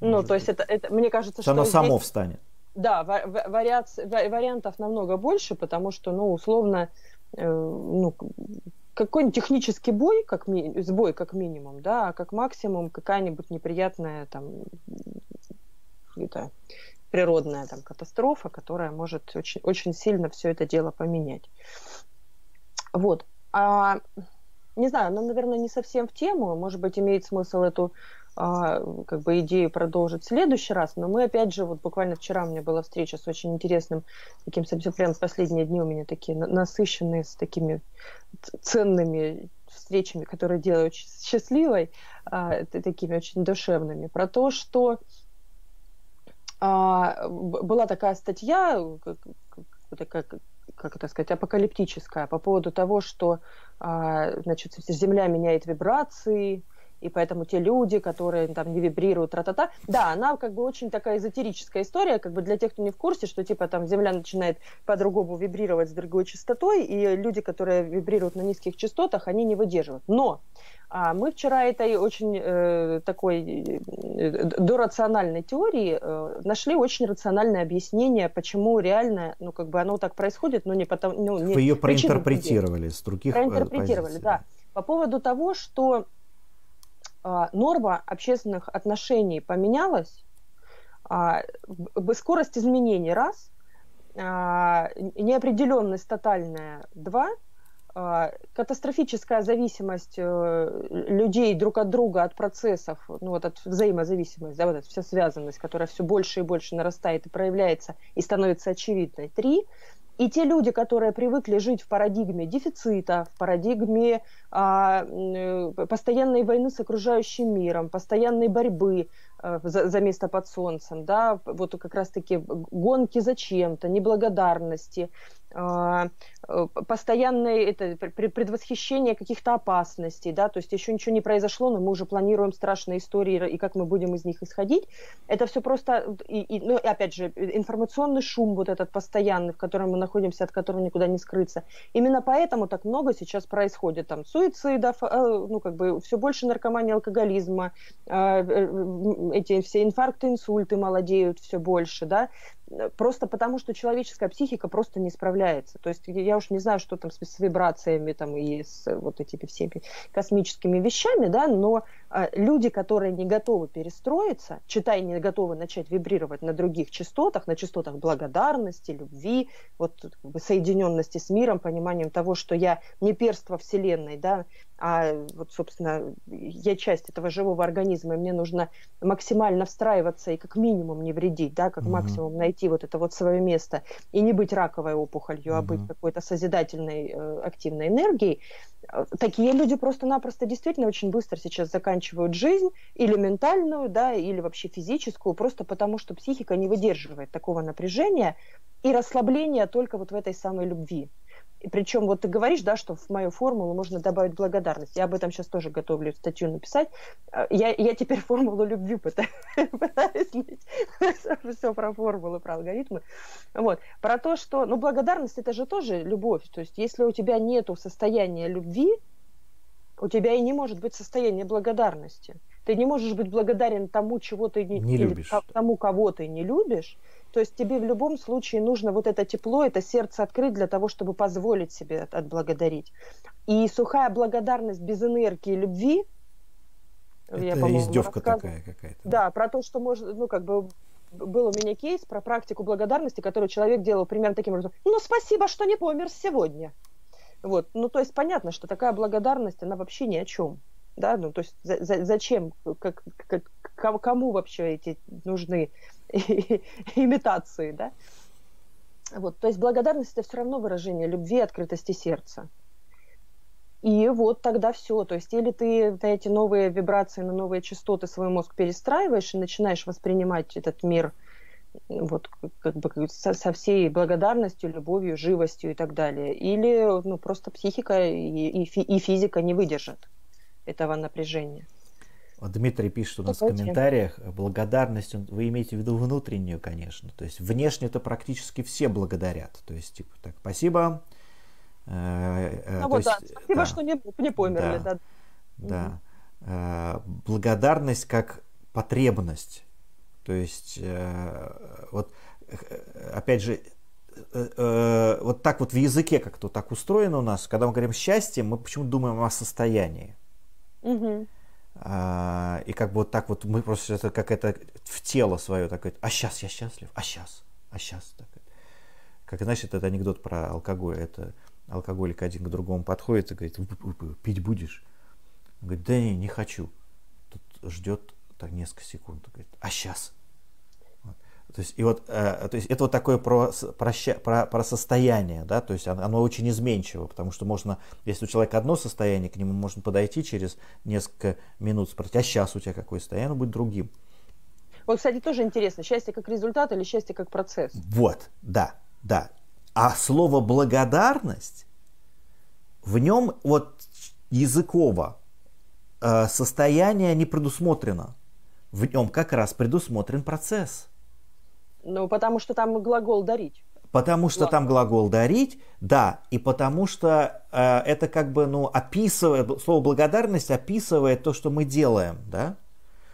Ну, Может то есть это, это, мне кажется, что... Оно здесь... само встанет. Да, вариаци... вариантов намного больше, потому что, ну, условно, э, ну, какой-нибудь технический бой, как ми... сбой как минимум, да, а как максимум какая-нибудь неприятная там это, природная там катастрофа, которая может очень, очень сильно все это дело поменять. Вот. А, не знаю, ну, наверное, не совсем в тему. Может быть, имеет смысл эту а, как бы идею продолжить в следующий раз, но мы опять же, вот буквально вчера у меня была встреча с очень интересным таким совсем прям последние дни у меня такие насыщенные с такими ценными встречами, которые делают счастливой, а, такими очень душевными, про то, что а, была такая статья, как, как, это сказать, апокалиптическая по поводу того, что значит, Земля меняет вибрации, и поэтому те люди, которые там не вибрируют, тра-та-та, да, она как бы очень такая эзотерическая история, как бы для тех, кто не в курсе, что типа там Земля начинает по-другому вибрировать с другой частотой, и люди, которые вибрируют на низких частотах, они не выдерживают. Но а мы вчера этой очень э, такой э, дорациональной теории э, нашли очень рациональное объяснение, почему реально, ну как бы оно так происходит, но не потому, ну не. Вы ее проинтерпретировали с других э, проинтерпретировали, позиций. да, по поводу того, что норма общественных отношений поменялась, а, скорость изменений раз, а, неопределенность тотальная два, катастрофическая зависимость э, людей друг от друга, от процессов, ну вот от взаимозависимости, да, вот эта вся связанность, которая все больше и больше нарастает и проявляется и становится очевидной. Три, и те люди, которые привыкли жить в парадигме дефицита, в парадигме а, э, постоянной войны с окружающим миром, постоянной борьбы а, за, за место под солнцем, да, вот как раз-таки гонки за чем-то, неблагодарности, а, э, постоянное это, предвосхищение каких-то опасностей, да, то есть еще ничего не произошло, но мы уже планируем страшные истории и как мы будем из них исходить. Это все просто, и, и, ну, и опять же, информационный шум вот этот постоянный, в котором мы находимся, от которого никуда не скрыться. Именно поэтому так много сейчас происходит там суицидов, э, ну, как бы все больше наркомании, алкоголизма, э, эти все инфаркты, инсульты молодеют все больше, да, просто потому, что человеческая психика просто не справляется. То есть я уж не знаю, что там с, вибрациями там, и с вот этими всеми космическими вещами, да, но э, люди, которые не готовы перестроиться, читай, не готовы начать вибрировать на других частотах, на частотах благодарности, любви, вот соединенности с миром, пониманием того, что я не перство Вселенной, да, а вот, собственно, я часть этого живого организма, и мне нужно максимально встраиваться и как минимум не вредить, да, как угу. максимум найти вот это вот свое место и не быть раковой опухолью, угу. а быть какой-то созидательной э, активной энергией. Э, такие люди просто-напросто действительно очень быстро сейчас заканчивают жизнь, или ментальную, да, или вообще физическую, просто потому что психика не выдерживает такого напряжения и расслабления только вот в этой самой любви. Причем вот ты говоришь, да, что в мою формулу можно добавить благодарность. Я об этом сейчас тоже готовлю статью написать. А, я, я теперь формулу любви *laughs* пытаюсь, пытаюсь все про формулы, про алгоритмы. Вот. Про то, что, ну, благодарность это же тоже любовь. То есть, если у тебя нету состояния любви, у тебя и не может быть состояния благодарности. Ты не можешь быть благодарен тому, чего ты не, не любишь. тому, кого ты не любишь, то есть тебе в любом случае нужно вот это тепло, это сердце открыть для того, чтобы позволить себе отблагодарить. И сухая благодарность без энергии любви, это я, издевка такая какая-то. Да, про то, что может, ну, как бы был у меня кейс про практику благодарности, который человек делал примерно таким образом. Ну, спасибо, что не помер сегодня. Вот. Ну, то есть понятно, что такая благодарность, она вообще ни о чем. Да, ну, то есть за, за, зачем, как, как, кому вообще эти нужны *laughs* имитации, да. Вот, то есть благодарность это все равно выражение любви, открытости сердца. И вот тогда все. То есть или ты эти новые вибрации на новые частоты свой мозг перестраиваешь и начинаешь воспринимать этот мир вот как бы со, со всей благодарностью, любовью, живостью и так далее. Или ну, просто психика и, и, и физика не выдержат этого напряжения. Дмитрий пишет у нас Давайте. в комментариях, благодарность, вы имеете в виду внутреннюю, конечно. То есть внешне-то практически все благодарят. То есть, типа, так, спасибо. Э, э, ну вот, да, спасибо, да, что не, не померли. Да, да. да. Угу. Благодарность как потребность. То есть, вот, опять же, вот так вот в языке как-то так устроено у нас, когда мы говорим счастье, мы почему-то думаем о состоянии. Угу. А, и как бы вот так вот мы просто это как это в тело свое такое, а сейчас я счастлив, а сейчас, а сейчас. Так. Как, знаешь, этот анекдот про алкоголь, это алкоголик один к другому подходит и говорит, пить будешь? Он говорит, да не, не хочу. Тут ждет так несколько секунд, говорит, а сейчас? То есть, и вот, э, то есть это вот такое про, про, про, про состояние, да, то есть оно, оно очень изменчиво, потому что можно, если у человека одно состояние, к нему можно подойти через несколько минут, спросить, а сейчас у тебя какое состояние, оно будет другим. Вот, кстати, тоже интересно, счастье как результат или счастье как процесс? Вот, да, да. А слово благодарность, в нем вот языково э, состояние не предусмотрено. В нем как раз предусмотрен процесс. Ну, потому что там глагол «дарить». Потому что там глагол дарить, да, и потому что э, это как бы, ну, описывает, слово благодарность описывает то, что мы делаем, да.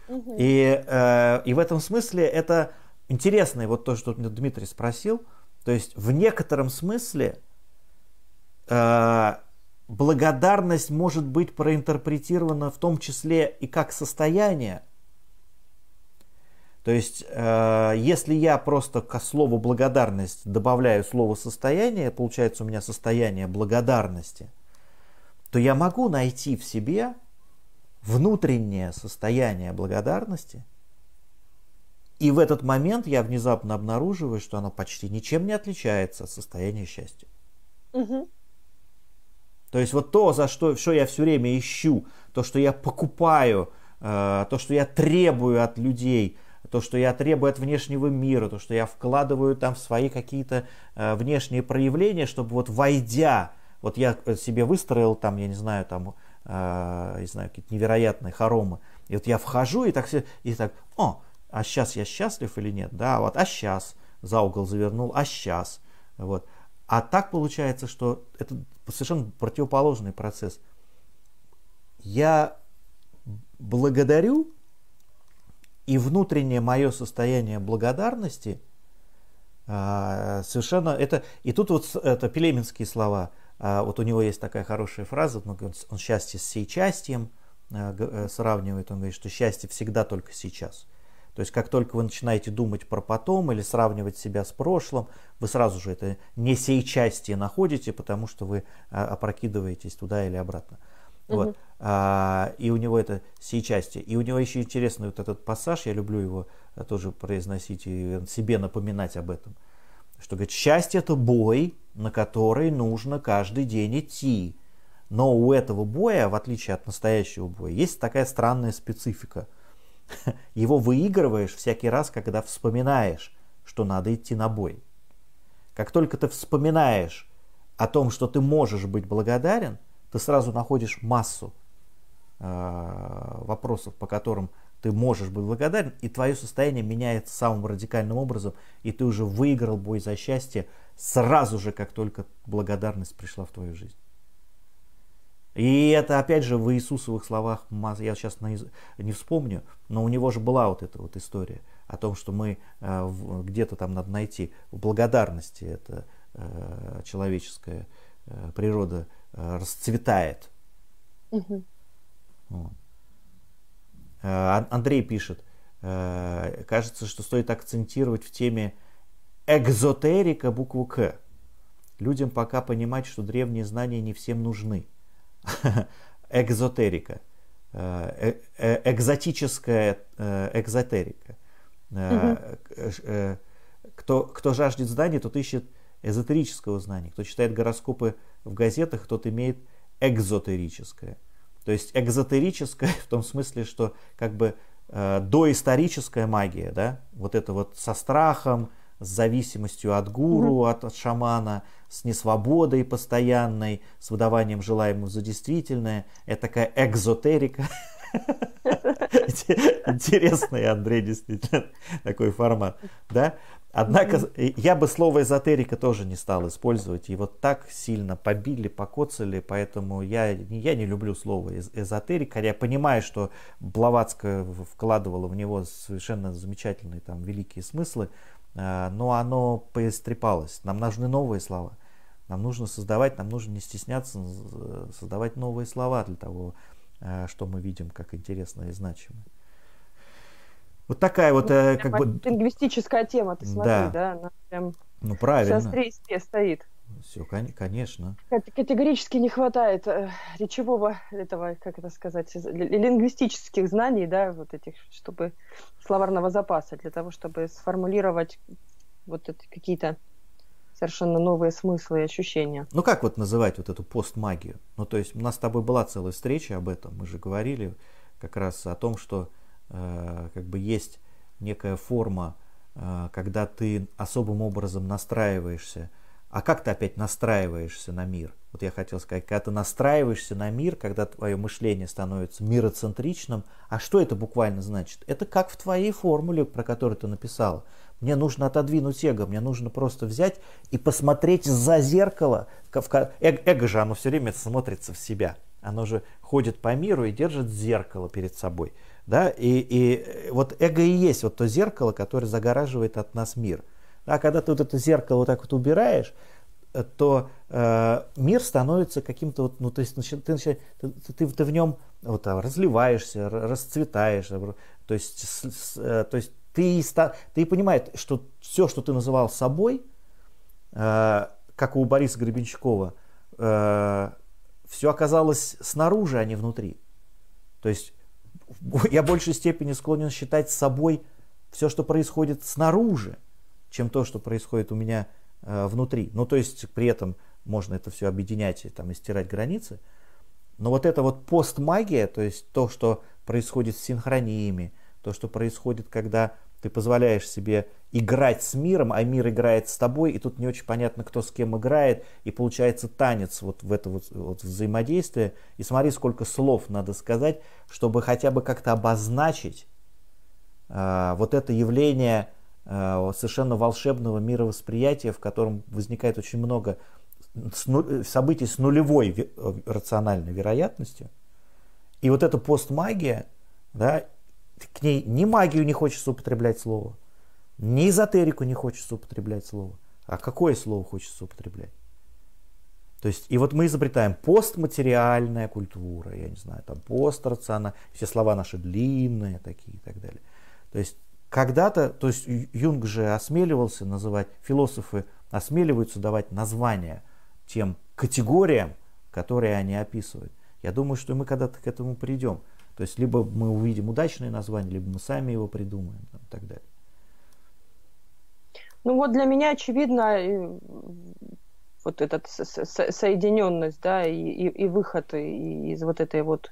Угу. И, э, и в этом смысле это интересно, вот то, что Дмитрий спросил, то есть в некотором смысле э, благодарность может быть проинтерпретирована в том числе и как состояние, то есть, э, если я просто к слову благодарность добавляю слово состояние, получается у меня состояние благодарности, то я могу найти в себе внутреннее состояние благодарности, и в этот момент я внезапно обнаруживаю, что оно почти ничем не отличается от состояния счастья. Угу. То есть вот то, за что, что я все время ищу, то, что я покупаю, э, то, что я требую от людей, то, что я требую от внешнего мира, то, что я вкладываю там в свои какие-то э, внешние проявления, чтобы вот войдя, вот я себе выстроил там, я не знаю, там, э, не знаю, какие-то невероятные хоромы, и вот я вхожу и так, и так, о, а сейчас я счастлив или нет, да, вот, а сейчас за угол завернул, а сейчас, вот. А так получается, что это совершенно противоположный процесс. Я благодарю и внутреннее мое состояние благодарности а, совершенно это и тут вот это пелеменские слова а, вот у него есть такая хорошая фраза он, счастье с сейчастием а, э, сравнивает он говорит что счастье всегда только сейчас то есть как только вы начинаете думать про потом или сравнивать себя с прошлым, вы сразу же это не сейчастие находите, потому что вы опрокидываетесь туда или обратно. Угу. Вот. А, и у него это сейчастие. И у него еще интересный вот этот пассаж, я люблю его э, тоже произносить и себе напоминать об этом. Что говорит, счастье это бой, на который нужно каждый день идти. Но у этого боя, в отличие от настоящего боя, есть такая странная специфика. *laughs* Его выигрываешь всякий раз, когда вспоминаешь, что надо идти на бой. Как только ты вспоминаешь о том, что ты можешь быть благодарен – ты сразу находишь массу э, вопросов, по которым ты можешь быть благодарен, и твое состояние меняется самым радикальным образом, и ты уже выиграл бой за счастье сразу же, как только благодарность пришла в твою жизнь. И это опять же в Иисусовых словах, я сейчас не вспомню, но у него же была вот эта вот история о том, что мы э, где-то там надо найти в благодарности, это э, человеческая природа расцветает. Угу. Вот. Э, Андрей пишет, э, кажется, что стоит акцентировать в теме экзотерика букву К. Людям пока понимать, что древние знания не всем нужны. *laughs* Экзотерика. Экзотическая экзотерика. Кто, кто жаждет знаний, тот ищет эзотерического знания. Кто читает гороскопы в газетах, тот имеет экзотерическое. То есть экзотерическое в том смысле, что как бы э, доисторическая магия, да, вот это вот со страхом, с зависимостью от гуру, mm-hmm. от, от шамана, с несвободой постоянной, с выдаванием желаемого за действительное. Это такая экзотерика. *laughs* *laughs* Интересный, Андрей, действительно, такой формат. Да? Однако я бы слово эзотерика тоже не стал использовать. Вот так сильно побили, покоцали, поэтому я, я не люблю слово эзотерика. Я понимаю, что Блаватская вкладывала в него совершенно замечательные там великие смыслы, а, но оно поистрепалось. Нам нужны новые слова. Нам нужно создавать, нам нужно не стесняться создавать новые слова для того, что мы видим как интересное и значимое. Вот такая вот ну, как бы... Лингвистическая тема, ты смотри, да, да она прям ну, правильно. Вся стоит. Все, конечно. Категорически не хватает э, речевого этого, как это сказать, лингвистических знаний, да, вот этих, чтобы словарного запаса для того, чтобы сформулировать вот какие-то совершенно новые смыслы и ощущения. Ну как вот называть вот эту постмагию? Ну то есть у нас с тобой была целая встреча об этом, мы же говорили как раз о том, что э, как бы есть некая форма, э, когда ты особым образом настраиваешься а как ты опять настраиваешься на мир? Вот я хотел сказать, когда ты настраиваешься на мир, когда твое мышление становится мироцентричным, а что это буквально значит? Это как в твоей формуле, про которую ты написал. Мне нужно отодвинуть эго, мне нужно просто взять и посмотреть за зеркало. Эго же, оно все время смотрится в себя. Оно же ходит по миру и держит зеркало перед собой. Да? И, и вот эго и есть вот то зеркало, которое загораживает от нас мир – а когда ты вот это зеркало вот так вот убираешь, э, то э, мир становится каким-то вот, ну, то есть ты, ты, ты, ты в нем вот, разливаешься, расцветаешь, то есть, с, с, э, то есть ты, ты понимаешь, что все, что ты называл собой, э, как у Бориса Гребенщикова, э, все оказалось снаружи, а не внутри. То есть *laughs* я в большей степени склонен считать собой все, что происходит снаружи, чем то, что происходит у меня э, внутри. Ну, то есть при этом можно это все объединять и, там, и стирать границы. Но вот это вот постмагия, то есть то, что происходит с синхрониями, то, что происходит, когда ты позволяешь себе играть с миром, а мир играет с тобой, и тут не очень понятно, кто с кем играет, и получается танец вот в это вот, вот взаимодействие. И смотри, сколько слов надо сказать, чтобы хотя бы как-то обозначить э, вот это явление Э, совершенно волшебного мировосприятия, в котором возникает очень много событий с нулевой э, рациональной вероятностью. И вот эта постмагия, да, к ней ни магию не хочется употреблять слово, ни эзотерику не хочется употреблять слово. А какое слово хочется употреблять? То есть, и вот мы изобретаем постматериальная культура, я не знаю, там пострациональная, все слова наши длинные такие и так далее. То есть когда-то, то есть Юнг же осмеливался называть, философы осмеливаются давать названия тем категориям, которые они описывают. Я думаю, что мы когда-то к этому придем. То есть либо мы увидим удачное название, либо мы сами его придумаем там, и так далее. Ну вот для меня очевидно вот эта соединенность, да, и, и, и выход из вот этой вот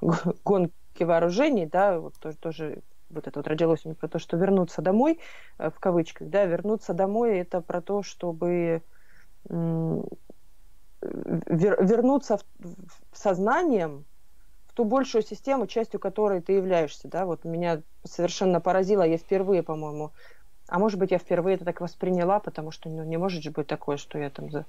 *laughs* гонки вооружений, да, вот тоже, тоже вот это вот родилось у меня про то, что вернуться домой, э, в кавычках, да, вернуться домой это про то, чтобы вернуться в, в сознанием ту большую систему, частью которой ты являешься, да, вот меня совершенно поразило, я впервые, по-моему, а может быть, я впервые это так восприняла, потому что ну, не может же быть такое, что я там за,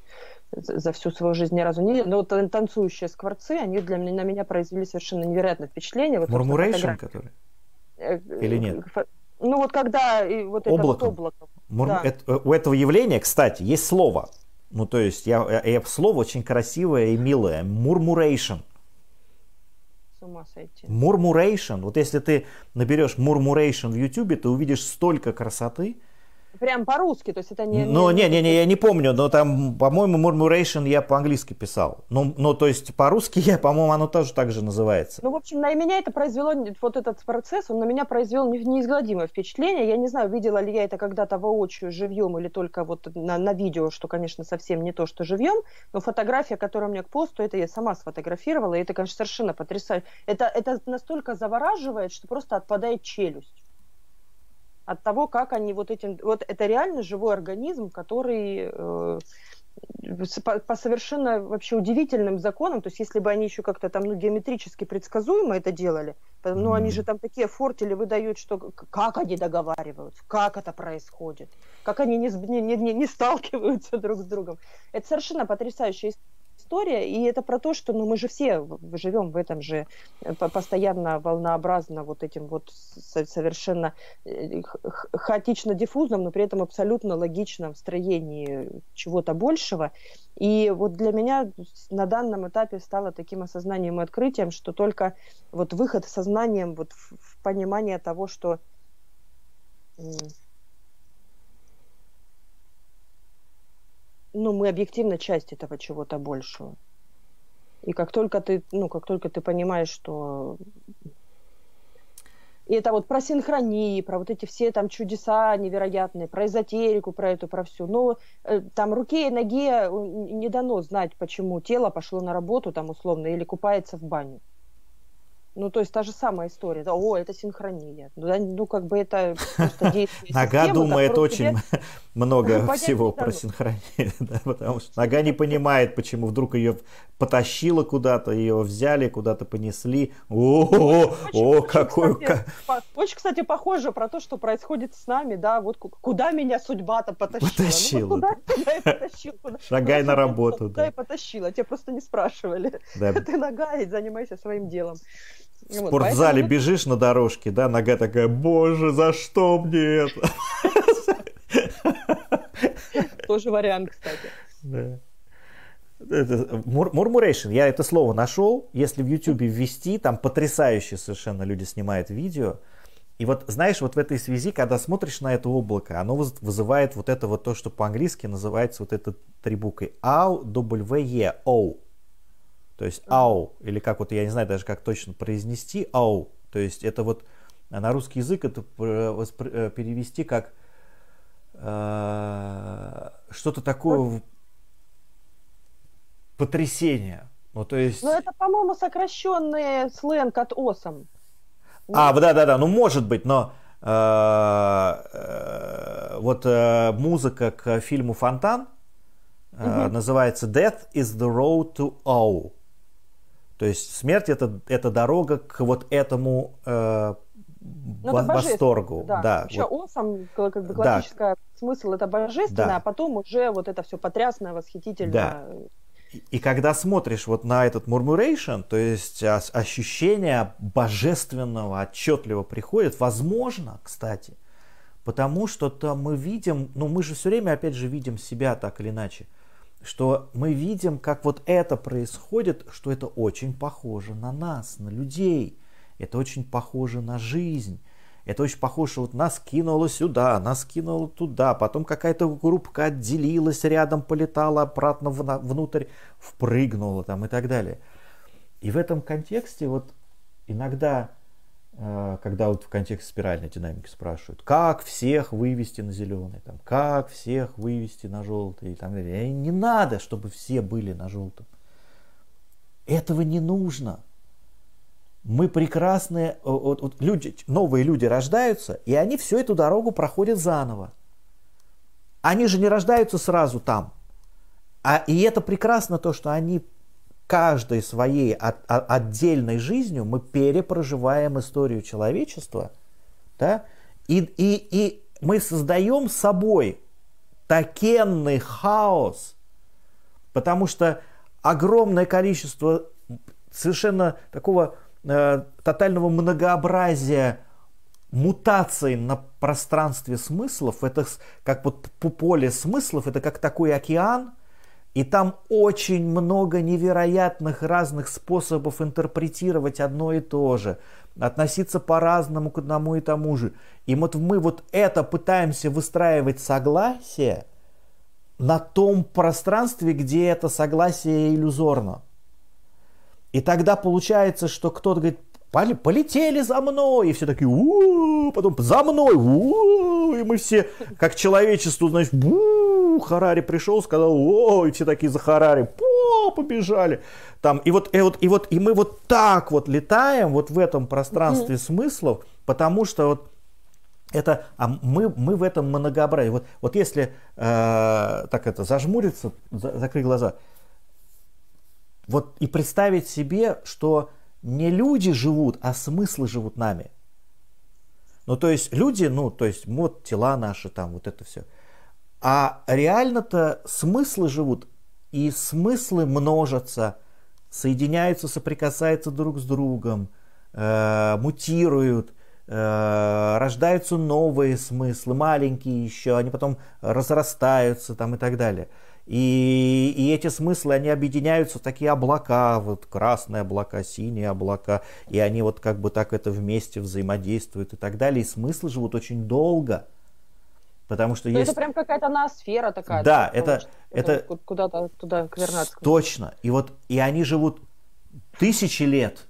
за всю свою жизнь ни разу не... Но вот танцующие скворцы, они для меня, на меня произвели совершенно невероятное впечатление. Вот Мурмурейшн, который? Э, Или нет? Ну вот когда вот это облаком. вот облако. Мур... Да. Это, у этого явления, кстати, есть слово. Ну то есть я, я, слово очень красивое и милое. Мурмурейшн. С ума сойти. Murmuration. Вот если ты наберешь murmuration в Ютубе, ты увидишь столько красоты. Прям по-русски, то есть это не... Ну, не-не-не, я не помню, но там, по-моему, murmuration я по-английски писал. Ну, ну, то есть по-русски я, по-моему, оно тоже так же называется. Ну, в общем, на меня это произвело, вот этот процесс, он на меня произвел неизгладимое впечатление. Я не знаю, видела ли я это когда-то воочию, живьем, или только вот на, на видео, что, конечно, совсем не то, что живьем, но фотография, которая у меня к посту, это я сама сфотографировала, и это, конечно, совершенно потрясающе. Это, это настолько завораживает, что просто отпадает челюсть от того, как они вот этим... Вот это реально живой организм, который э, по, по совершенно вообще удивительным законам, то есть если бы они еще как-то там ну, геометрически предсказуемо это делали, ну mm-hmm. они же там такие фортили выдают, что как они договариваются, как это происходит, как они не, не, не, не сталкиваются *laughs* друг с другом. Это совершенно потрясающая история, и это про то, что ну, мы же все живем в этом же э, постоянно волнообразно вот этим вот совершенно э, хаотично-диффузном, но при этом абсолютно логичном строении чего-то большего. И вот для меня на данном этапе стало таким осознанием и открытием, что только вот выход сознанием вот в понимание того, что ну, мы объективно часть этого чего-то большего. И как только ты, ну, как только ты понимаешь, что и это вот про синхронии, про вот эти все там чудеса невероятные, про эзотерику, про эту, про всю. Но э, там руке и ноге не дано знать, почему тело пошло на работу там условно или купается в бане. Ну, то есть та же самая история. О, это синхрония. Ну, ну как бы это просто *laughs* действие Нога думает очень *laughs* много всего про синхронию, *laughs* потому что нога не понимает, почему вдруг ее потащило куда-то, ее взяли, куда-то понесли. О, о, какой... Очень, кстати, похоже про то, что происходит с нами, да, вот куда меня судьба-то потащила. Ну, потащила? Шагай на работу, да. Потащила, тебя просто не спрашивали. Ты нога и занимайся своим делом. В вот, спортзале поэтому... бежишь на дорожке, да, нога такая, боже, за что мне это? *laughs* Тоже вариант, кстати. Да. Murmuration, я это слово нашел, если в YouTube ввести, там потрясающие совершенно люди снимают видео. И вот, знаешь, вот в этой связи, когда смотришь на это облако, оно вызывает вот это вот то, что по-английски называется вот это три буквы A, W, E, O. То есть ау, или как вот я не знаю даже как точно произнести ау. То есть это вот на русский язык это э, перевести как э, что-то такое потрясение. Ну, то есть... Ну, это, по-моему, сокращенный сленг от осом. А, да, да, да, ну может быть, но э, э, вот э, музыка к фильму Фонтан угу. называется Death is the road to O. То есть смерть это, это дорога к вот этому э, ну, это восторгу. Да. да Вообще вот. осом, как бы классическая да. смысл это божественное, да. а потом уже вот это все потрясное, восхитительное. Да. И, и когда смотришь вот на этот murmuration, то есть ощущение божественного отчетливо приходит, возможно, кстати, потому что то мы видим, ну мы же все время опять же видим себя так или иначе что мы видим, как вот это происходит, что это очень похоже на нас, на людей. Это очень похоже на жизнь. Это очень похоже, вот нас кинуло сюда, нас кинуло туда, потом какая-то группка отделилась рядом, полетала обратно внутрь, впрыгнула там и так далее. И в этом контексте вот иногда когда вот в контексте спиральной динамики спрашивают, как всех вывести на зеленый, там, как всех вывести на желтый. И не надо, чтобы все были на желтом. Этого не нужно. Мы прекрасные, вот, вот люди, новые люди рождаются, и они всю эту дорогу проходят заново. Они же не рождаются сразу там. А, и это прекрасно то, что они каждой своей от, от, отдельной жизнью мы перепроживаем историю человечества, да, и, и, и мы создаем собой такенный хаос, потому что огромное количество совершенно такого э, тотального многообразия мутаций на пространстве смыслов, это как вот поле смыслов, это как такой океан, И там очень много невероятных разных способов интерпретировать одно и то же, относиться по-разному к одному и тому же. И вот мы вот это пытаемся выстраивать согласие на том пространстве, где это согласие иллюзорно. И тогда получается, что кто-то говорит, полетели за мной, и все такие, у потом за мной, у и мы все, как человечество, значит, у Харари пришел, сказал, о, и все такие за Харари, по, побежали. Там, и вот, и вот, и вот, и мы вот так вот летаем вот в этом пространстве mm-hmm. смыслов, потому что вот это, а мы, мы в этом многообразии. Вот, вот если э, так это зажмуриться, за, закрыть глаза, вот и представить себе, что не люди живут, а смыслы живут нами. Ну, то есть люди, ну, то есть вот тела наши, там, вот это все. А реально-то смыслы живут, и смыслы множатся, соединяются, соприкасаются друг с другом, э, мутируют, э, рождаются новые смыслы, маленькие еще, они потом разрастаются там и так далее. И, и эти смыслы, они объединяются в такие облака, вот красные облака, синие облака, и они вот как бы так это вместе взаимодействуют и так далее. И смыслы живут очень долго. Потому что Но есть... Это прям какая-то ноосфера такая. Да, это... это... Куда-то туда к Вернадскому. Точно. И вот и они живут тысячи лет,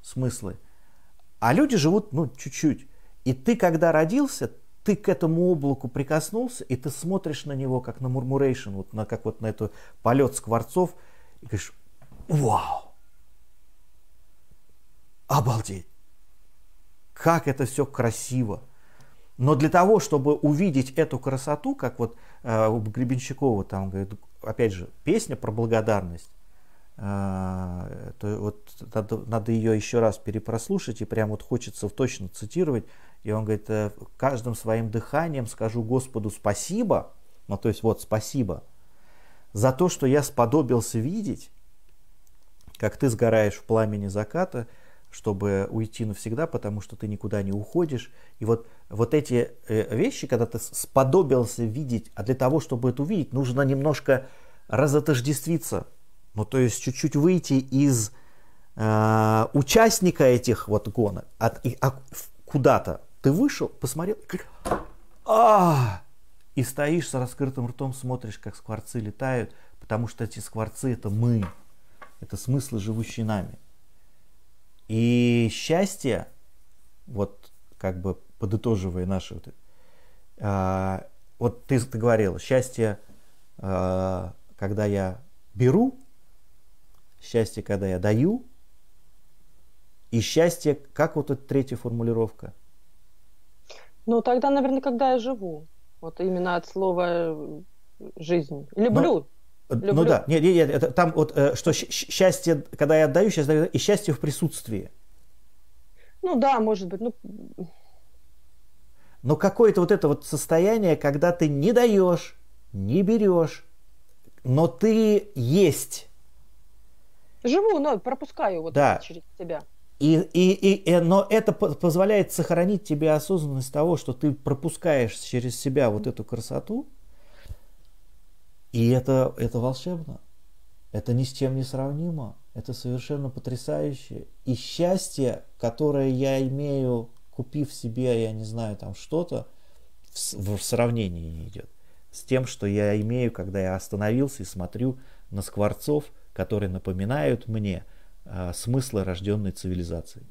смыслы. А люди живут, ну, чуть-чуть. И ты, когда родился, ты к этому облаку прикоснулся, и ты смотришь на него, как на мурмурейшн, вот на, как вот на эту полет скворцов, и говоришь, вау, обалдеть, как это все красиво. Но для того, чтобы увидеть эту красоту, как вот э, у Гребенщикова там, говорит, опять же, песня про благодарность, э, то вот надо, надо ее еще раз перепрослушать, и прям вот хочется точно цитировать, и он говорит, «Э, каждым своим дыханием скажу Господу спасибо, ну то есть вот спасибо, за то, что я сподобился видеть, как ты сгораешь в пламени заката, чтобы уйти навсегда, потому что ты никуда не уходишь. И вот, вот эти э, вещи, когда ты сподобился видеть, а для того, чтобы это увидеть, нужно немножко разотождествиться. Ну, то есть чуть-чуть выйти из э, участника этих вот гонок от, и, а, куда-то ты вышел, посмотрел, а, и стоишь с раскрытым ртом, смотришь, как скворцы летают, потому что эти скворцы это мы, это смыслы, живущие нами. И счастье, вот как бы подытоживая наши вот, а, вот ты, ты говорил, счастье, а, когда я беру, счастье, когда я даю, и счастье, как вот эта третья формулировка – ну, тогда, наверное, когда я живу. Вот именно от слова э, жизнь. Люблю. Ну, Люблю. ну да, нет, нет, нет, это, там вот э, что счастье, когда я отдаю, сейчас даю, и счастье в присутствии. Ну да, может быть, ну. Но какое-то вот это вот состояние, когда ты не даешь, не берешь, но ты есть. Живу, но пропускаю вот да. через себя. И, и, и, э, но это позволяет сохранить тебе осознанность того, что ты пропускаешь через себя вот эту красоту. И это, это волшебно. Это ни с чем не сравнимо. Это совершенно потрясающе. И счастье, которое я имею, купив себе, я не знаю, там что-то, в, в сравнении не идет с тем, что я имею, когда я остановился и смотрю на скворцов, которые напоминают мне – а, смысла рожденной цивилизации.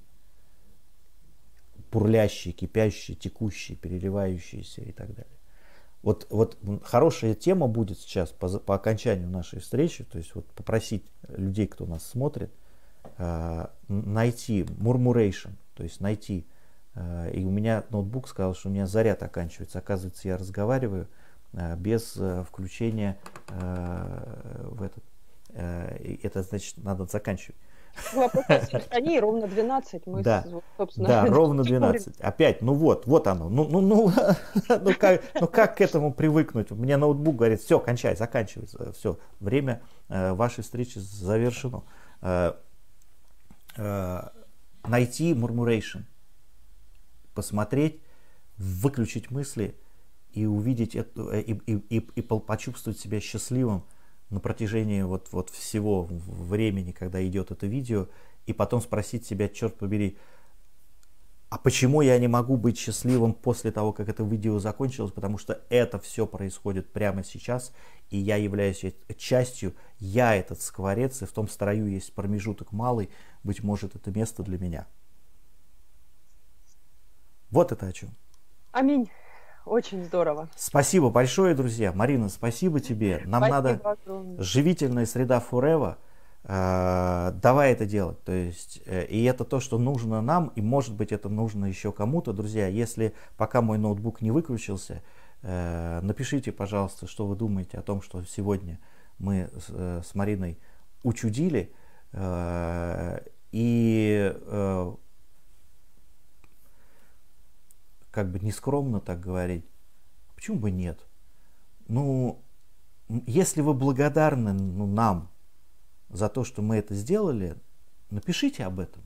Бурлящие, кипящие, текущие, переливающиеся и так далее. Вот, вот хорошая тема будет сейчас по, по окончанию нашей встречи, то есть вот попросить людей, кто нас смотрит, э, найти murmuration, то есть найти. Э, и у меня ноутбук сказал, что у меня заряд оканчивается. Оказывается, я разговариваю э, без э, включения э, в этот. Э, это значит, надо заканчивать. Вопрос они ровно 12. Мы, да, собственно, да *laughs* ровно 12. Опять, ну вот, вот оно. Ну, ну, ну, *laughs* ну, как, ну как к этому привыкнуть? Мне ноутбук говорит, все, кончай, заканчивается. Все, время э, вашей встречи завершено. Э, э, найти murmuration, посмотреть, выключить мысли и увидеть это, и, и, и, и почувствовать себя счастливым на протяжении вот, вот всего времени, когда идет это видео, и потом спросить себя, черт побери, а почему я не могу быть счастливым после того, как это видео закончилось? Потому что это все происходит прямо сейчас, и я являюсь частью, я этот скворец, и в том строю есть промежуток малый, быть может, это место для меня. Вот это о чем. Аминь. Очень здорово. Спасибо большое, друзья. Марина, спасибо тебе. Нам спасибо надо огромное. живительная среда Forever. Э, давай это делать. То есть, э, и это то, что нужно нам, и может быть это нужно еще кому-то. Друзья, если пока мой ноутбук не выключился, э, напишите, пожалуйста, что вы думаете о том, что сегодня мы с Мариной учудили. И как бы нескромно так говорить, почему бы нет? Ну, если вы благодарны ну, нам за то, что мы это сделали, напишите об этом.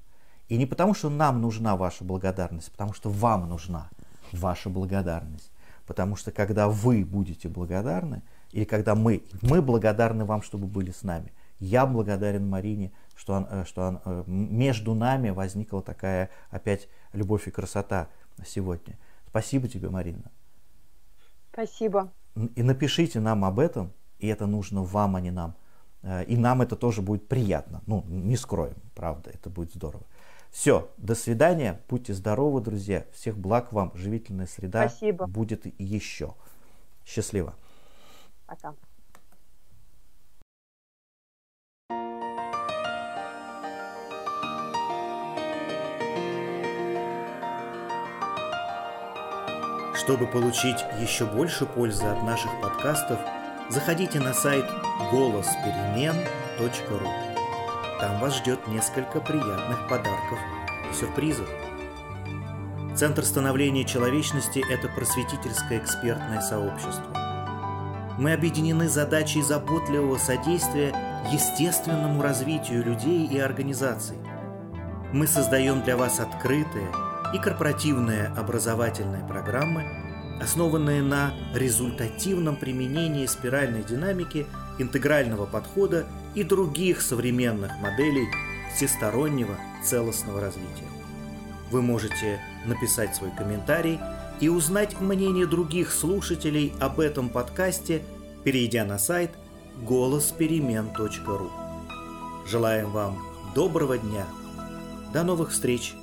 И не потому, что нам нужна ваша благодарность, а потому что вам нужна ваша благодарность. Потому что когда вы будете благодарны, или когда мы, мы благодарны вам, чтобы были с нами. Я благодарен Марине, что, он, э, что он, э, между нами возникла такая опять любовь и красота сегодня. Спасибо тебе, Марина. Спасибо. И напишите нам об этом, и это нужно вам, а не нам. Э, и нам это тоже будет приятно. Ну, не скроем, правда, это будет здорово. Все, до свидания, будьте здоровы, друзья. Всех благ вам, живительная среда Спасибо. будет еще. Счастливо. Пока. Чтобы получить еще больше пользы от наших подкастов, заходите на сайт голосперемен.ру. Там вас ждет несколько приятных подарков и сюрпризов. Центр становления человечности – это просветительское экспертное сообщество. Мы объединены задачей заботливого содействия естественному развитию людей и организаций. Мы создаем для вас открытые и корпоративные образовательные программы – основанные на результативном применении спиральной динамики, интегрального подхода и других современных моделей всестороннего целостного развития. Вы можете написать свой комментарий и узнать мнение других слушателей об этом подкасте, перейдя на сайт голосперемен.ру. Желаем вам доброго дня. До новых встреч!